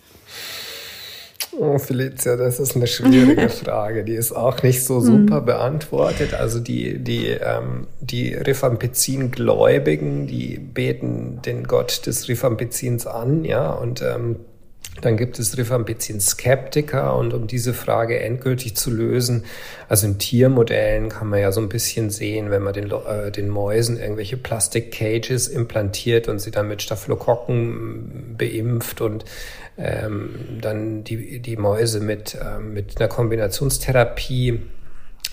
Oh, Felicia, das ist eine schwierige Frage. Die ist auch nicht so super beantwortet. Also die, die, ähm, die Rifampicin-Gläubigen, die beten den Gott des Rifampicins an, ja, und ähm, dann gibt es Rifampicin-Skeptiker und um diese Frage endgültig zu lösen, also in Tiermodellen kann man ja so ein bisschen sehen, wenn man den, äh, den Mäusen irgendwelche Plastik-Cages implantiert und sie dann mit Staphylokokken beimpft und ähm, dann die, die Mäuse mit, äh, mit einer Kombinationstherapie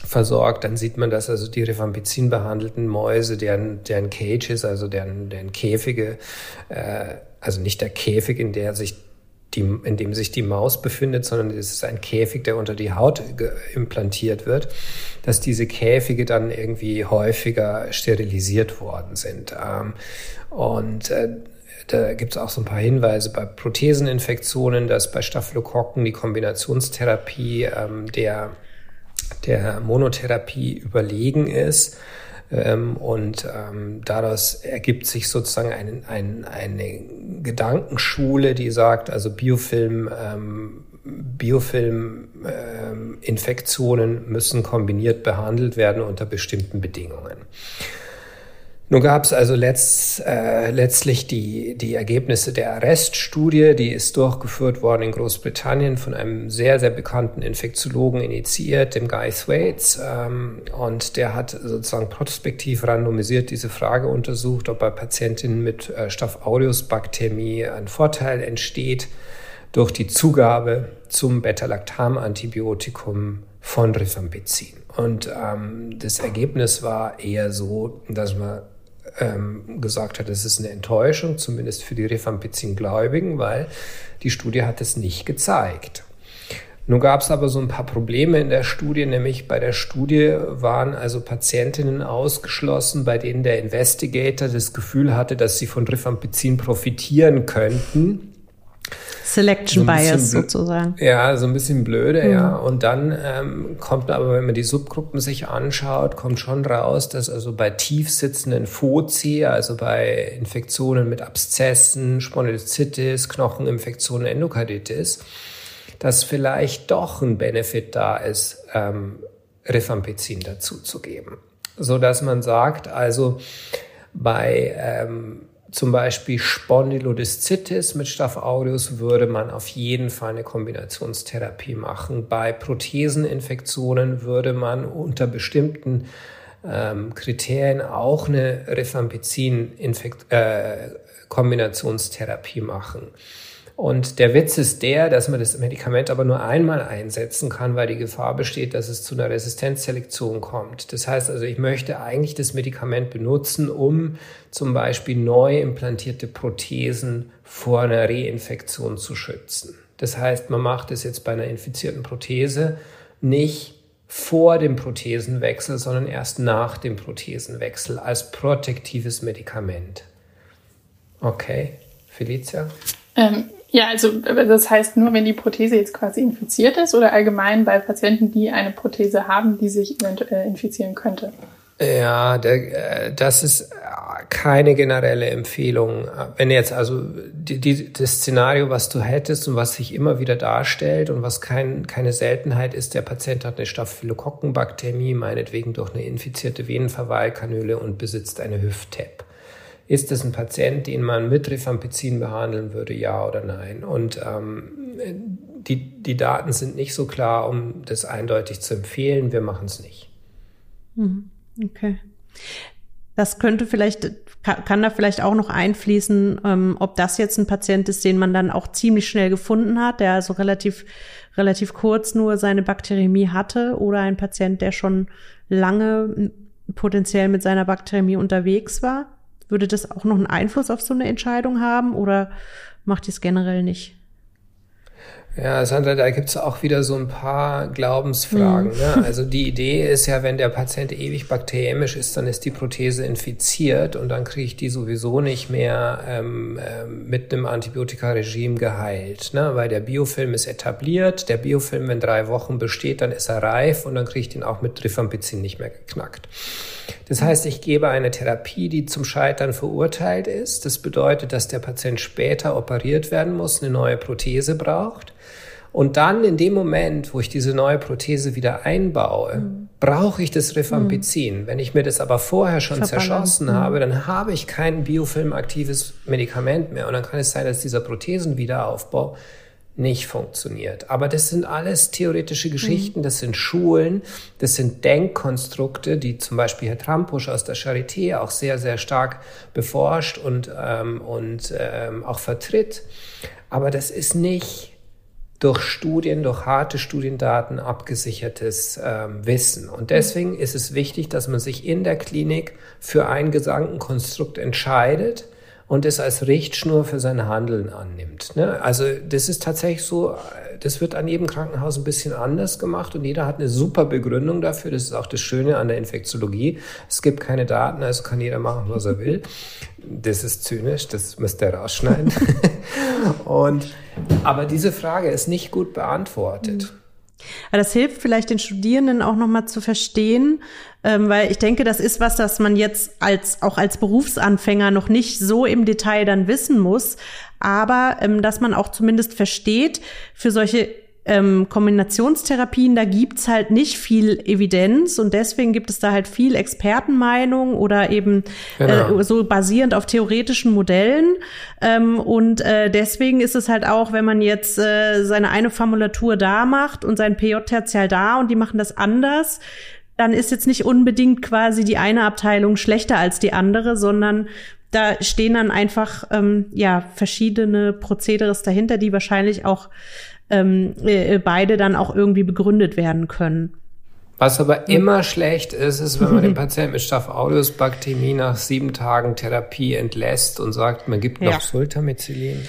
versorgt, dann sieht man, dass also die Rifampicin behandelten Mäuse, deren, deren Cages, also deren, deren Käfige, äh, also nicht der Käfig, in der sich die, in dem sich die Maus befindet, sondern es ist ein Käfig, der unter die Haut implantiert wird, dass diese Käfige dann irgendwie häufiger sterilisiert worden sind. Ähm, und äh, da gibt es auch so ein paar Hinweise bei Protheseninfektionen, dass bei Staphylokokken die Kombinationstherapie ähm, der, der Monotherapie überlegen ist. Ähm, und ähm, daraus ergibt sich sozusagen ein, ein, eine Gedankenschule, die sagt, also Biofilm, ähm, Biofilm-Infektionen ähm, müssen kombiniert behandelt werden unter bestimmten Bedingungen. Nun gab es also letzt, äh, letztlich die, die Ergebnisse der Arrest-Studie, die ist durchgeführt worden in Großbritannien von einem sehr, sehr bekannten Infektiologen initiiert, dem Guy Thwaites. Ähm, und der hat sozusagen prospektiv randomisiert diese Frage untersucht, ob bei Patientinnen mit äh, Staph aureus Baktermie ein Vorteil entsteht durch die Zugabe zum Beta-Lactam-Antibiotikum von Rifampicin. Und ähm, das Ergebnis war eher so, dass man ähm, gesagt hat, es ist eine Enttäuschung, zumindest für die Rifampicin-Gläubigen, weil die Studie hat es nicht gezeigt. Nun gab es aber so ein paar Probleme in der Studie, nämlich bei der Studie waren also Patientinnen ausgeschlossen, bei denen der Investigator das Gefühl hatte, dass sie von Rifampicin profitieren könnten Selection so Bias sozusagen. Ja, so ein bisschen blöde, mhm. ja. Und dann ähm, kommt aber, wenn man die Subgruppen sich anschaut, kommt schon raus, dass also bei tief sitzenden Foci, also bei Infektionen mit Abszessen, Spondylozitis, Knocheninfektionen, Endokarditis, dass vielleicht doch ein Benefit da ist, ähm, Rifampicin dazuzugeben. So dass man sagt, also bei ähm, zum Beispiel Spondylodiszitis mit Staph aureus würde man auf jeden Fall eine Kombinationstherapie machen. Bei Protheseninfektionen würde man unter bestimmten ähm, Kriterien auch eine Rifampicin-Kombinationstherapie äh, machen. Und der Witz ist der, dass man das Medikament aber nur einmal einsetzen kann, weil die Gefahr besteht, dass es zu einer Resistenzselektion kommt. Das heißt also, ich möchte eigentlich das Medikament benutzen, um zum Beispiel neu implantierte Prothesen vor einer Reinfektion zu schützen. Das heißt, man macht es jetzt bei einer infizierten Prothese nicht vor dem Prothesenwechsel, sondern erst nach dem Prothesenwechsel als protektives Medikament. Okay, Felicia? Ähm, ja, also das heißt nur, wenn die Prothese jetzt quasi infiziert ist oder allgemein bei Patienten, die eine Prothese haben, die sich eventuell infizieren könnte? Ja, der, äh, das ist keine generelle Empfehlung. Wenn jetzt also die, die, das Szenario, was du hättest und was sich immer wieder darstellt und was kein, keine Seltenheit ist, der Patient hat eine Staphylokokkenbakteremie, meinetwegen durch eine infizierte Venenverweilkanüle und besitzt eine Hüft-TAP. Ist es ein Patient, den man mit Rifampicin behandeln würde, ja oder nein? Und ähm, die, die Daten sind nicht so klar, um das eindeutig zu empfehlen. Wir machen es nicht. Mhm. Okay. Das könnte vielleicht, kann, da vielleicht auch noch einfließen, ähm, ob das jetzt ein Patient ist, den man dann auch ziemlich schnell gefunden hat, der also relativ, relativ kurz nur seine Bakteriämie hatte oder ein Patient, der schon lange potenziell mit seiner Bakteriämie unterwegs war? Würde das auch noch einen Einfluss auf so eine Entscheidung haben oder macht es generell nicht? Ja, Sandra, da gibt's auch wieder so ein paar Glaubensfragen. Mhm. Ne? Also die Idee ist ja, wenn der Patient ewig bakteriämisch ist, dann ist die Prothese infiziert und dann kriege ich die sowieso nicht mehr ähm, äh, mit einem Antibiotikaregime geheilt. Ne? Weil der Biofilm ist etabliert, der Biofilm, wenn drei Wochen besteht, dann ist er reif und dann kriege ich den auch mit Rifampicin nicht mehr geknackt. Das heißt, ich gebe eine Therapie, die zum Scheitern verurteilt ist. Das bedeutet, dass der Patient später operiert werden muss, eine neue Prothese braucht. Und dann in dem Moment, wo ich diese neue Prothese wieder einbaue, mhm. brauche ich das Rifampicin. Mhm. Wenn ich mir das aber vorher schon Verballern. zerschossen mhm. habe, dann habe ich kein biofilmaktives Medikament mehr. Und dann kann es sein, dass dieser Prothesenwiederaufbau nicht funktioniert. Aber das sind alles theoretische Geschichten, das sind Schulen, das sind Denkkonstrukte, die zum Beispiel Herr Trampusch aus der Charité auch sehr, sehr stark beforscht und, ähm, und ähm, auch vertritt. Aber das ist nicht durch Studien, durch harte Studiendaten abgesichertes ähm, Wissen. Und deswegen ist es wichtig, dass man sich in der Klinik für ein Gedankenkonstrukt entscheidet und es als Richtschnur für sein Handeln annimmt. Ne? Also das ist tatsächlich so, das wird an jedem Krankenhaus ein bisschen anders gemacht und jeder hat eine super Begründung dafür. Das ist auch das Schöne an der Infektiologie. Es gibt keine Daten, also kann jeder machen, was er will. Das ist zynisch, das müsst ihr rausschneiden. und, aber diese Frage ist nicht gut beantwortet. Mhm. Das hilft vielleicht den Studierenden auch nochmal zu verstehen, ähm, weil ich denke, das ist was, das man jetzt als, auch als Berufsanfänger noch nicht so im Detail dann wissen muss, aber ähm, dass man auch zumindest versteht, für solche ähm, Kombinationstherapien, da gibt's halt nicht viel Evidenz und deswegen gibt es da halt viel Expertenmeinung oder eben genau. äh, so basierend auf theoretischen Modellen. Ähm, und äh, deswegen ist es halt auch, wenn man jetzt äh, seine eine Formulatur da macht und sein PJ-Tertial da und die machen das anders, dann ist jetzt nicht unbedingt quasi die eine Abteilung schlechter als die andere, sondern da stehen dann einfach ähm, ja verschiedene Prozederes dahinter, die wahrscheinlich auch ähm, äh, beide dann auch irgendwie begründet werden können. Was aber immer schlecht ist, ist, wenn man den Patienten mit Staph aureus Baktemie nach sieben Tagen Therapie entlässt und sagt, man gibt noch ja. Sultamicillin.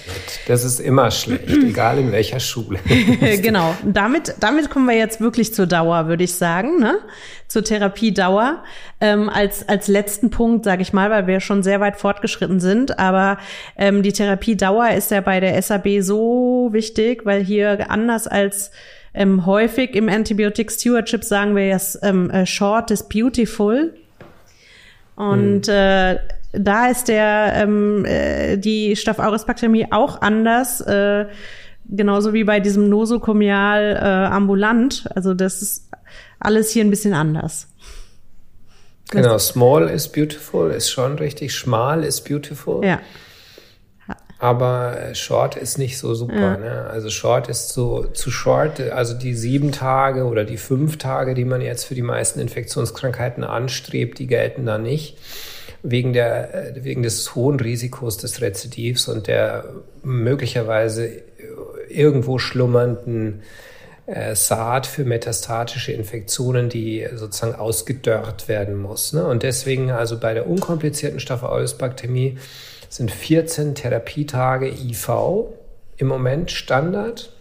Das ist immer schlecht, egal in welcher Schule. genau. Damit, damit kommen wir jetzt wirklich zur Dauer, würde ich sagen, ne? Zur Therapiedauer. Ähm, als, als letzten Punkt, sage ich mal, weil wir schon sehr weit fortgeschritten sind. Aber ähm, die Therapiedauer ist ja bei der SAB so wichtig, weil hier anders als ähm, häufig im Antibiotic Stewardship sagen wir jetzt, ähm, äh, short is beautiful. Und mhm. äh, da ist der ähm, äh, die Staph aureus Bakteriämie auch anders, äh, genauso wie bei diesem Nosokomial äh, ambulant. Also das ist alles hier ein bisschen anders. Genau, small is beautiful ist schon richtig, schmal ist beautiful. Ja. Aber äh, Short ist nicht so super. Ja. Ne? Also Short ist so zu short. Also die sieben Tage oder die fünf Tage, die man jetzt für die meisten Infektionskrankheiten anstrebt, die gelten da nicht. Wegen, der, äh, wegen des hohen Risikos des Rezidivs und der möglicherweise irgendwo schlummernden äh, Saat für metastatische Infektionen, die sozusagen ausgedörrt werden muss. Ne? Und deswegen also bei der unkomplizierten Staph sind 14 Therapietage IV im Moment Standard.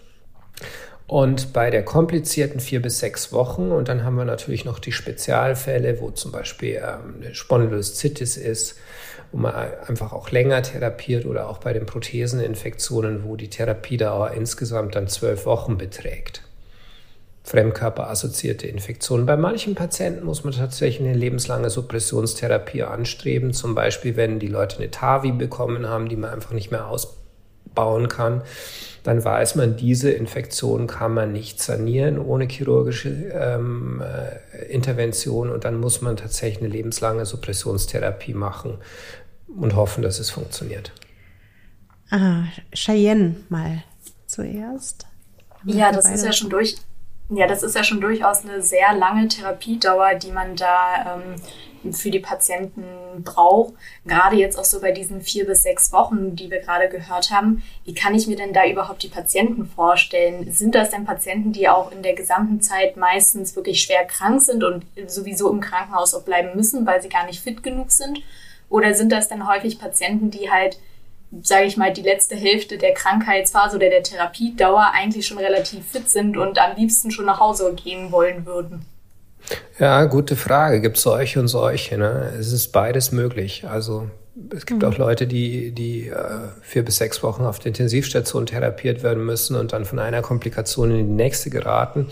Und bei der komplizierten vier bis sechs Wochen, und dann haben wir natürlich noch die Spezialfälle, wo zum Beispiel ähm, eine Spondyloszitis ist, wo man einfach auch länger therapiert oder auch bei den Protheseninfektionen, wo die Therapiedauer insgesamt dann zwölf Wochen beträgt. Fremdkörperassoziierte Infektionen. Bei manchen Patienten muss man tatsächlich eine lebenslange Suppressionstherapie anstreben, zum Beispiel wenn die Leute eine TAVI bekommen haben, die man einfach nicht mehr ausbauen kann. Dann weiß man, diese Infektion kann man nicht sanieren ohne chirurgische ähm, äh, Intervention und dann muss man tatsächlich eine lebenslange Suppressionstherapie machen und hoffen, dass es funktioniert. Ah, Cheyenne mal zuerst. Ja, das ist ja schon durch, Ja, das ist ja schon durchaus eine sehr lange Therapiedauer, die man da ähm, für die Patienten braucht. Gerade jetzt auch so bei diesen vier bis sechs Wochen, die wir gerade gehört haben. Wie kann ich mir denn da überhaupt die Patienten vorstellen? Sind das denn Patienten, die auch in der gesamten Zeit meistens wirklich schwer krank sind und sowieso im Krankenhaus auch bleiben müssen, weil sie gar nicht fit genug sind? Oder sind das dann häufig Patienten, die halt sage ich mal, die letzte Hälfte der Krankheitsphase oder der Therapiedauer eigentlich schon relativ fit sind und am liebsten schon nach Hause gehen wollen würden? Ja, gute Frage. Gibt es solche und solche? Ne? Es ist beides möglich. Also es gibt mhm. auch Leute, die, die äh, vier bis sechs Wochen auf der Intensivstation therapiert werden müssen und dann von einer Komplikation in die nächste geraten.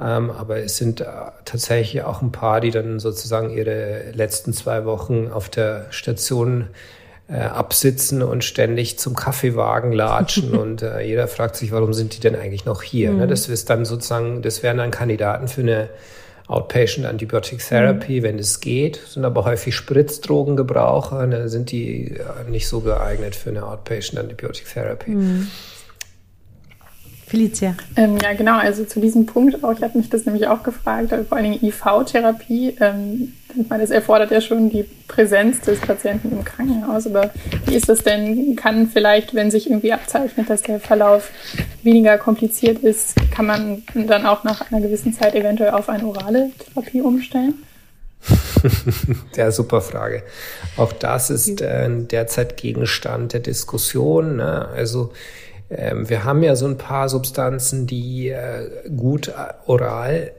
Ähm, aber es sind äh, tatsächlich auch ein paar, die dann sozusagen ihre letzten zwei Wochen auf der Station äh, absitzen und ständig zum Kaffeewagen latschen und äh, jeder fragt sich, warum sind die denn eigentlich noch hier? Ne? Mhm. Ne? Das ist dann sozusagen, das wären dann Kandidaten für eine Outpatient Antibiotic Therapy, mhm. wenn es geht, sind aber häufig Spritzdrogengebraucher, ne? sind die äh, nicht so geeignet für eine Outpatient Antibiotic Therapy. Mhm. Felicia. Ähm, ja, genau, also zu diesem Punkt auch, ich habe mich das nämlich auch gefragt, vor allen Dingen IV-Therapie, ähm, ich meine, das erfordert ja schon die Präsenz des Patienten im Krankenhaus, aber wie ist das denn, kann vielleicht, wenn sich irgendwie abzeichnet, dass der Verlauf weniger kompliziert ist, kann man dann auch nach einer gewissen Zeit eventuell auf eine orale Therapie umstellen? ja, super Frage. Auch das ist äh, derzeit Gegenstand der Diskussion. Ne? Also wir haben ja so ein paar Substanzen, die äh, gut oral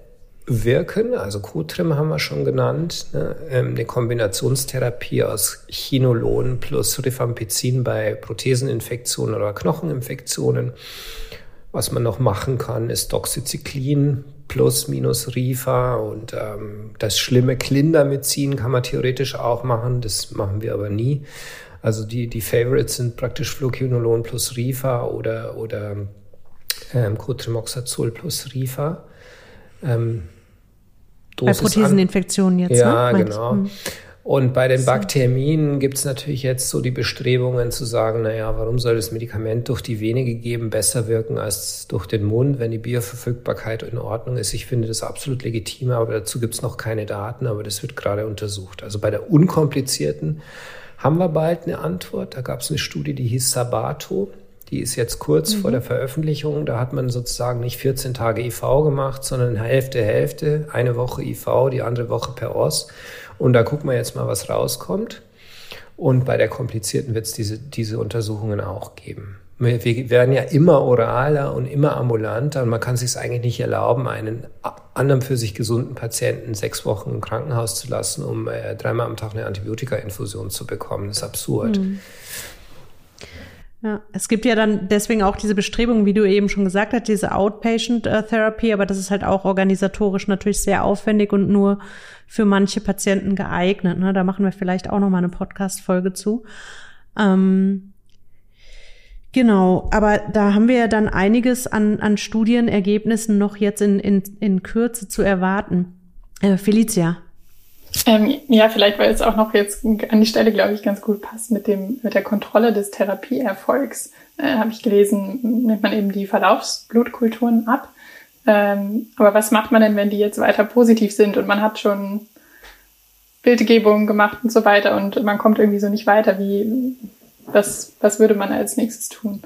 wirken. Also Cotrim haben wir schon genannt. Ne? Ähm, eine Kombinationstherapie aus Chinolon plus Rifampicin bei Protheseninfektionen oder Knocheninfektionen. Was man noch machen kann, ist Doxycyclin plus minus Rifa und ähm, das schlimme Clindamycin kann man theoretisch auch machen. Das machen wir aber nie. Also die, die Favorites sind praktisch Fluoquinolon plus Rifa oder, oder ähm, Cotrimoxazol plus Rifa. Ähm, bei Protheseninfektionen jetzt, ja, ne? genau. Hm. Und bei den Bakterien gibt es natürlich jetzt so die Bestrebungen zu sagen, naja, warum soll das Medikament durch die Vene gegeben besser wirken als durch den Mund, wenn die Bioverfügbarkeit in Ordnung ist. Ich finde das absolut legitim, aber dazu gibt es noch keine Daten, aber das wird gerade untersucht. Also bei der unkomplizierten haben wir bald eine Antwort. Da gab es eine Studie, die hieß Sabato. Die ist jetzt kurz mhm. vor der Veröffentlichung. Da hat man sozusagen nicht 14 Tage IV gemacht, sondern Hälfte, Hälfte. Eine Woche IV, die andere Woche per OS. Und da gucken wir jetzt mal, was rauskommt. Und bei der komplizierten wird es diese, diese Untersuchungen auch geben. Wir werden ja immer oraler und immer ambulanter und man kann sich es eigentlich nicht erlauben, einen anderen für sich gesunden Patienten sechs Wochen im Krankenhaus zu lassen, um äh, dreimal am Tag eine Antibiotika-Infusion zu bekommen. Das ist absurd. Mhm. Ja, es gibt ja dann deswegen auch diese Bestrebungen, wie du eben schon gesagt hast, diese Outpatient-Therapie, aber das ist halt auch organisatorisch natürlich sehr aufwendig und nur für manche Patienten geeignet. Ne? Da machen wir vielleicht auch noch mal eine Podcast-Folge zu. Ähm, Genau, aber da haben wir ja dann einiges an, an Studienergebnissen noch jetzt in, in, in Kürze zu erwarten. Äh, Felicia. Ähm, ja, vielleicht, weil es auch noch jetzt an die Stelle, glaube ich, ganz gut passt mit dem, mit der Kontrolle des Therapieerfolgs. Äh, Habe ich gelesen, nimmt man eben die Verlaufsblutkulturen ab. Ähm, aber was macht man denn, wenn die jetzt weiter positiv sind und man hat schon Bildgebungen gemacht und so weiter und man kommt irgendwie so nicht weiter? Wie, was, was würde man als nächstes tun?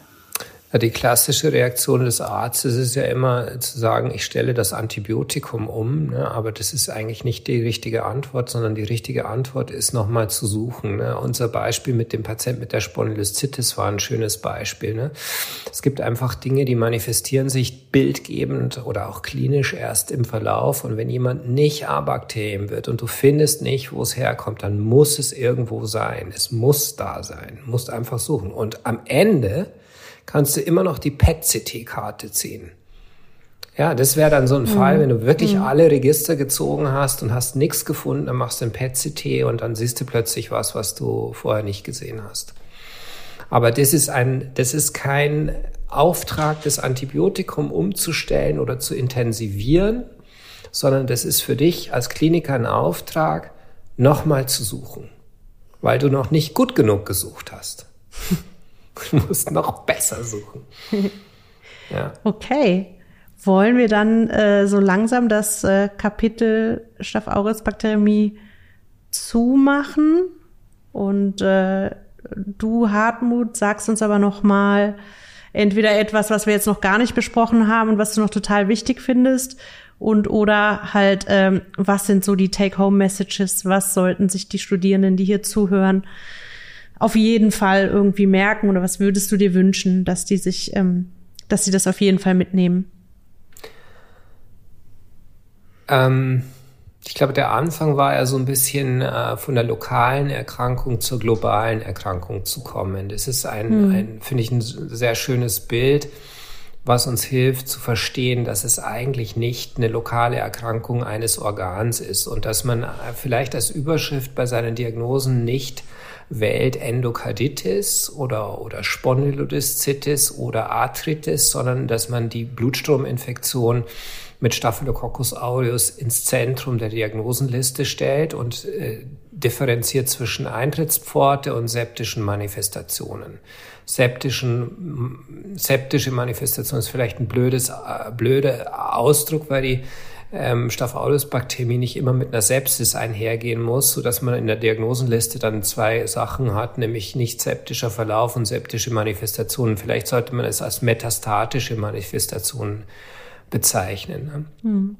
Die klassische Reaktion des Arztes ist ja immer zu sagen, ich stelle das Antibiotikum um, ne? aber das ist eigentlich nicht die richtige Antwort, sondern die richtige Antwort ist nochmal zu suchen. Ne? Unser Beispiel mit dem Patient mit der Spondylolisthesis war ein schönes Beispiel. Ne? Es gibt einfach Dinge, die manifestieren sich bildgebend oder auch klinisch erst im Verlauf und wenn jemand nicht A-Bakterien wird und du findest nicht, wo es herkommt, dann muss es irgendwo sein. Es muss da sein. Du musst einfach suchen. Und am Ende kannst du immer noch die PET-CT-Karte ziehen. Ja, das wäre dann so ein mhm. Fall, wenn du wirklich mhm. alle Register gezogen hast und hast nichts gefunden, dann machst du ein PET-CT und dann siehst du plötzlich was, was du vorher nicht gesehen hast. Aber das ist ein, das ist kein Auftrag, das Antibiotikum umzustellen oder zu intensivieren, sondern das ist für dich als Kliniker ein Auftrag, nochmal zu suchen, weil du noch nicht gut genug gesucht hast. Du musst noch besser suchen. Ja. Okay. wollen wir dann äh, so langsam das äh, Kapitel Staph aureus Bakteriämie zumachen und äh, du Hartmut sagst uns aber noch mal entweder etwas, was wir jetzt noch gar nicht besprochen haben und was du noch total wichtig findest und oder halt ähm, was sind so die Take-Home-Messages, was sollten sich die Studierenden, die hier zuhören, auf jeden Fall irgendwie merken oder was würdest du dir wünschen, dass die sich, ähm, dass sie das auf jeden Fall mitnehmen? Ähm, ich glaube, der Anfang war ja so ein bisschen äh, von der lokalen Erkrankung zur globalen Erkrankung zu kommen. Das ist ein, hm. ein finde ich, ein sehr schönes Bild, was uns hilft zu verstehen, dass es eigentlich nicht eine lokale Erkrankung eines Organs ist und dass man äh, vielleicht als Überschrift bei seinen Diagnosen nicht wählt Endokarditis oder, oder Spondylodiszitis oder Arthritis, sondern dass man die Blutstrominfektion mit Staphylococcus aureus ins Zentrum der Diagnosenliste stellt und äh, differenziert zwischen Eintrittspforte und septischen Manifestationen. Septischen, septische Manifestation ist vielleicht ein blödes, äh, blöder Ausdruck, weil die ähm, Staph aureus Bakterie nicht immer mit einer Sepsis einhergehen muss, so dass man in der Diagnosenliste dann zwei Sachen hat, nämlich nicht septischer Verlauf und septische Manifestationen. Vielleicht sollte man es als metastatische Manifestationen bezeichnen. Ne? Mhm.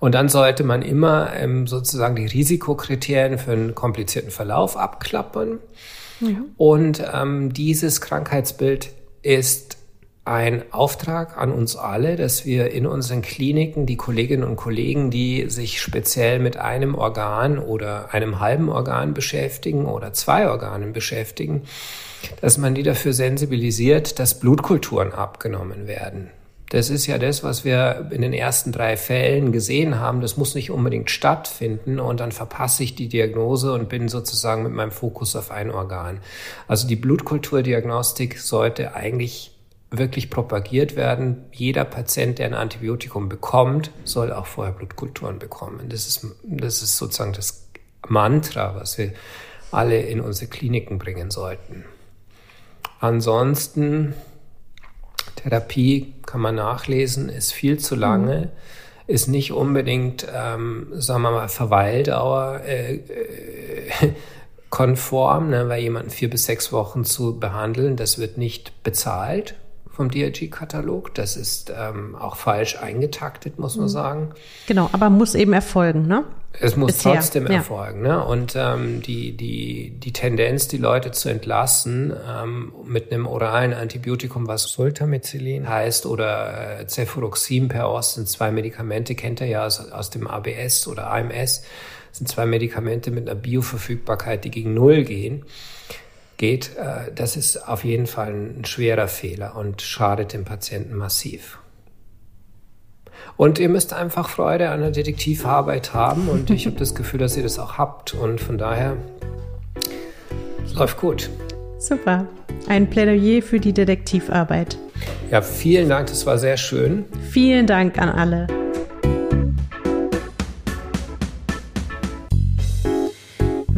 Und dann sollte man immer ähm, sozusagen die Risikokriterien für einen komplizierten Verlauf abklappern. Mhm. Und ähm, dieses Krankheitsbild ist ein Auftrag an uns alle, dass wir in unseren Kliniken die Kolleginnen und Kollegen, die sich speziell mit einem Organ oder einem halben Organ beschäftigen oder zwei Organen beschäftigen, dass man die dafür sensibilisiert, dass Blutkulturen abgenommen werden. Das ist ja das, was wir in den ersten drei Fällen gesehen haben. Das muss nicht unbedingt stattfinden und dann verpasse ich die Diagnose und bin sozusagen mit meinem Fokus auf ein Organ. Also die Blutkulturdiagnostik sollte eigentlich wirklich propagiert werden. Jeder Patient, der ein Antibiotikum bekommt, soll auch vorher Blutkulturen bekommen. Das ist, das ist sozusagen das Mantra, was wir alle in unsere Kliniken bringen sollten. Ansonsten Therapie kann man nachlesen, ist viel zu lange, ist nicht unbedingt, ähm, sagen wir mal, Verweildauer äh, äh, konform, ne, weil jemanden vier bis sechs Wochen zu behandeln, das wird nicht bezahlt vom DRG-Katalog. Das ist ähm, auch falsch eingetaktet, muss man mhm. sagen. Genau, aber muss eben erfolgen, ne? Es muss Bisher. trotzdem ja. erfolgen. Ne? Und ähm, die, die, die Tendenz, die Leute zu entlassen ähm, mit einem oralen Antibiotikum, was Sultamicillin heißt, oder äh, Cefuroxim per Ost, sind zwei Medikamente, kennt ihr ja aus, aus dem ABS oder AMS, sind zwei Medikamente mit einer Bioverfügbarkeit, die gegen Null gehen geht, äh, das ist auf jeden Fall ein schwerer Fehler und schadet dem Patienten massiv. Und ihr müsst einfach Freude an der Detektivarbeit haben und ich habe das Gefühl, dass ihr das auch habt und von daher es läuft gut. Super. Ein Plädoyer für die Detektivarbeit. Ja, vielen Dank, das war sehr schön. Vielen Dank an alle.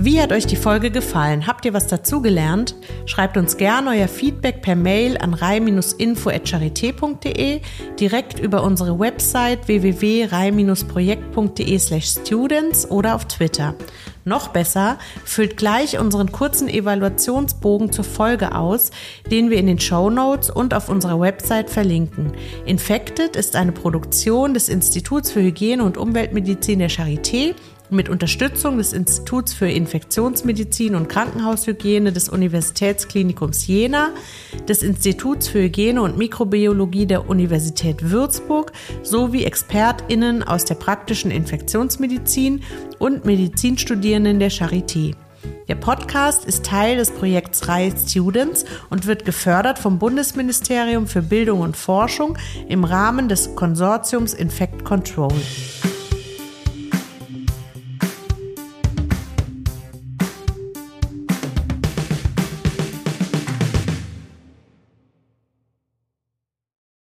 Wie hat euch die Folge gefallen? Habt ihr was dazugelernt? Schreibt uns gerne euer Feedback per Mail an rei-info.charité.de, direkt über unsere Website www.rei-projekt.de slash students oder auf Twitter. Noch besser, füllt gleich unseren kurzen Evaluationsbogen zur Folge aus, den wir in den Show Notes und auf unserer Website verlinken. Infected ist eine Produktion des Instituts für Hygiene und Umweltmedizin der Charité mit Unterstützung des Instituts für Infektionsmedizin und Krankenhaushygiene des Universitätsklinikums Jena, des Instituts für Hygiene und Mikrobiologie der Universität Würzburg sowie ExpertInnen aus der praktischen Infektionsmedizin und Medizinstudierenden der Charité. Der Podcast ist Teil des Projekts Reihe Students und wird gefördert vom Bundesministerium für Bildung und Forschung im Rahmen des Konsortiums Infect Control.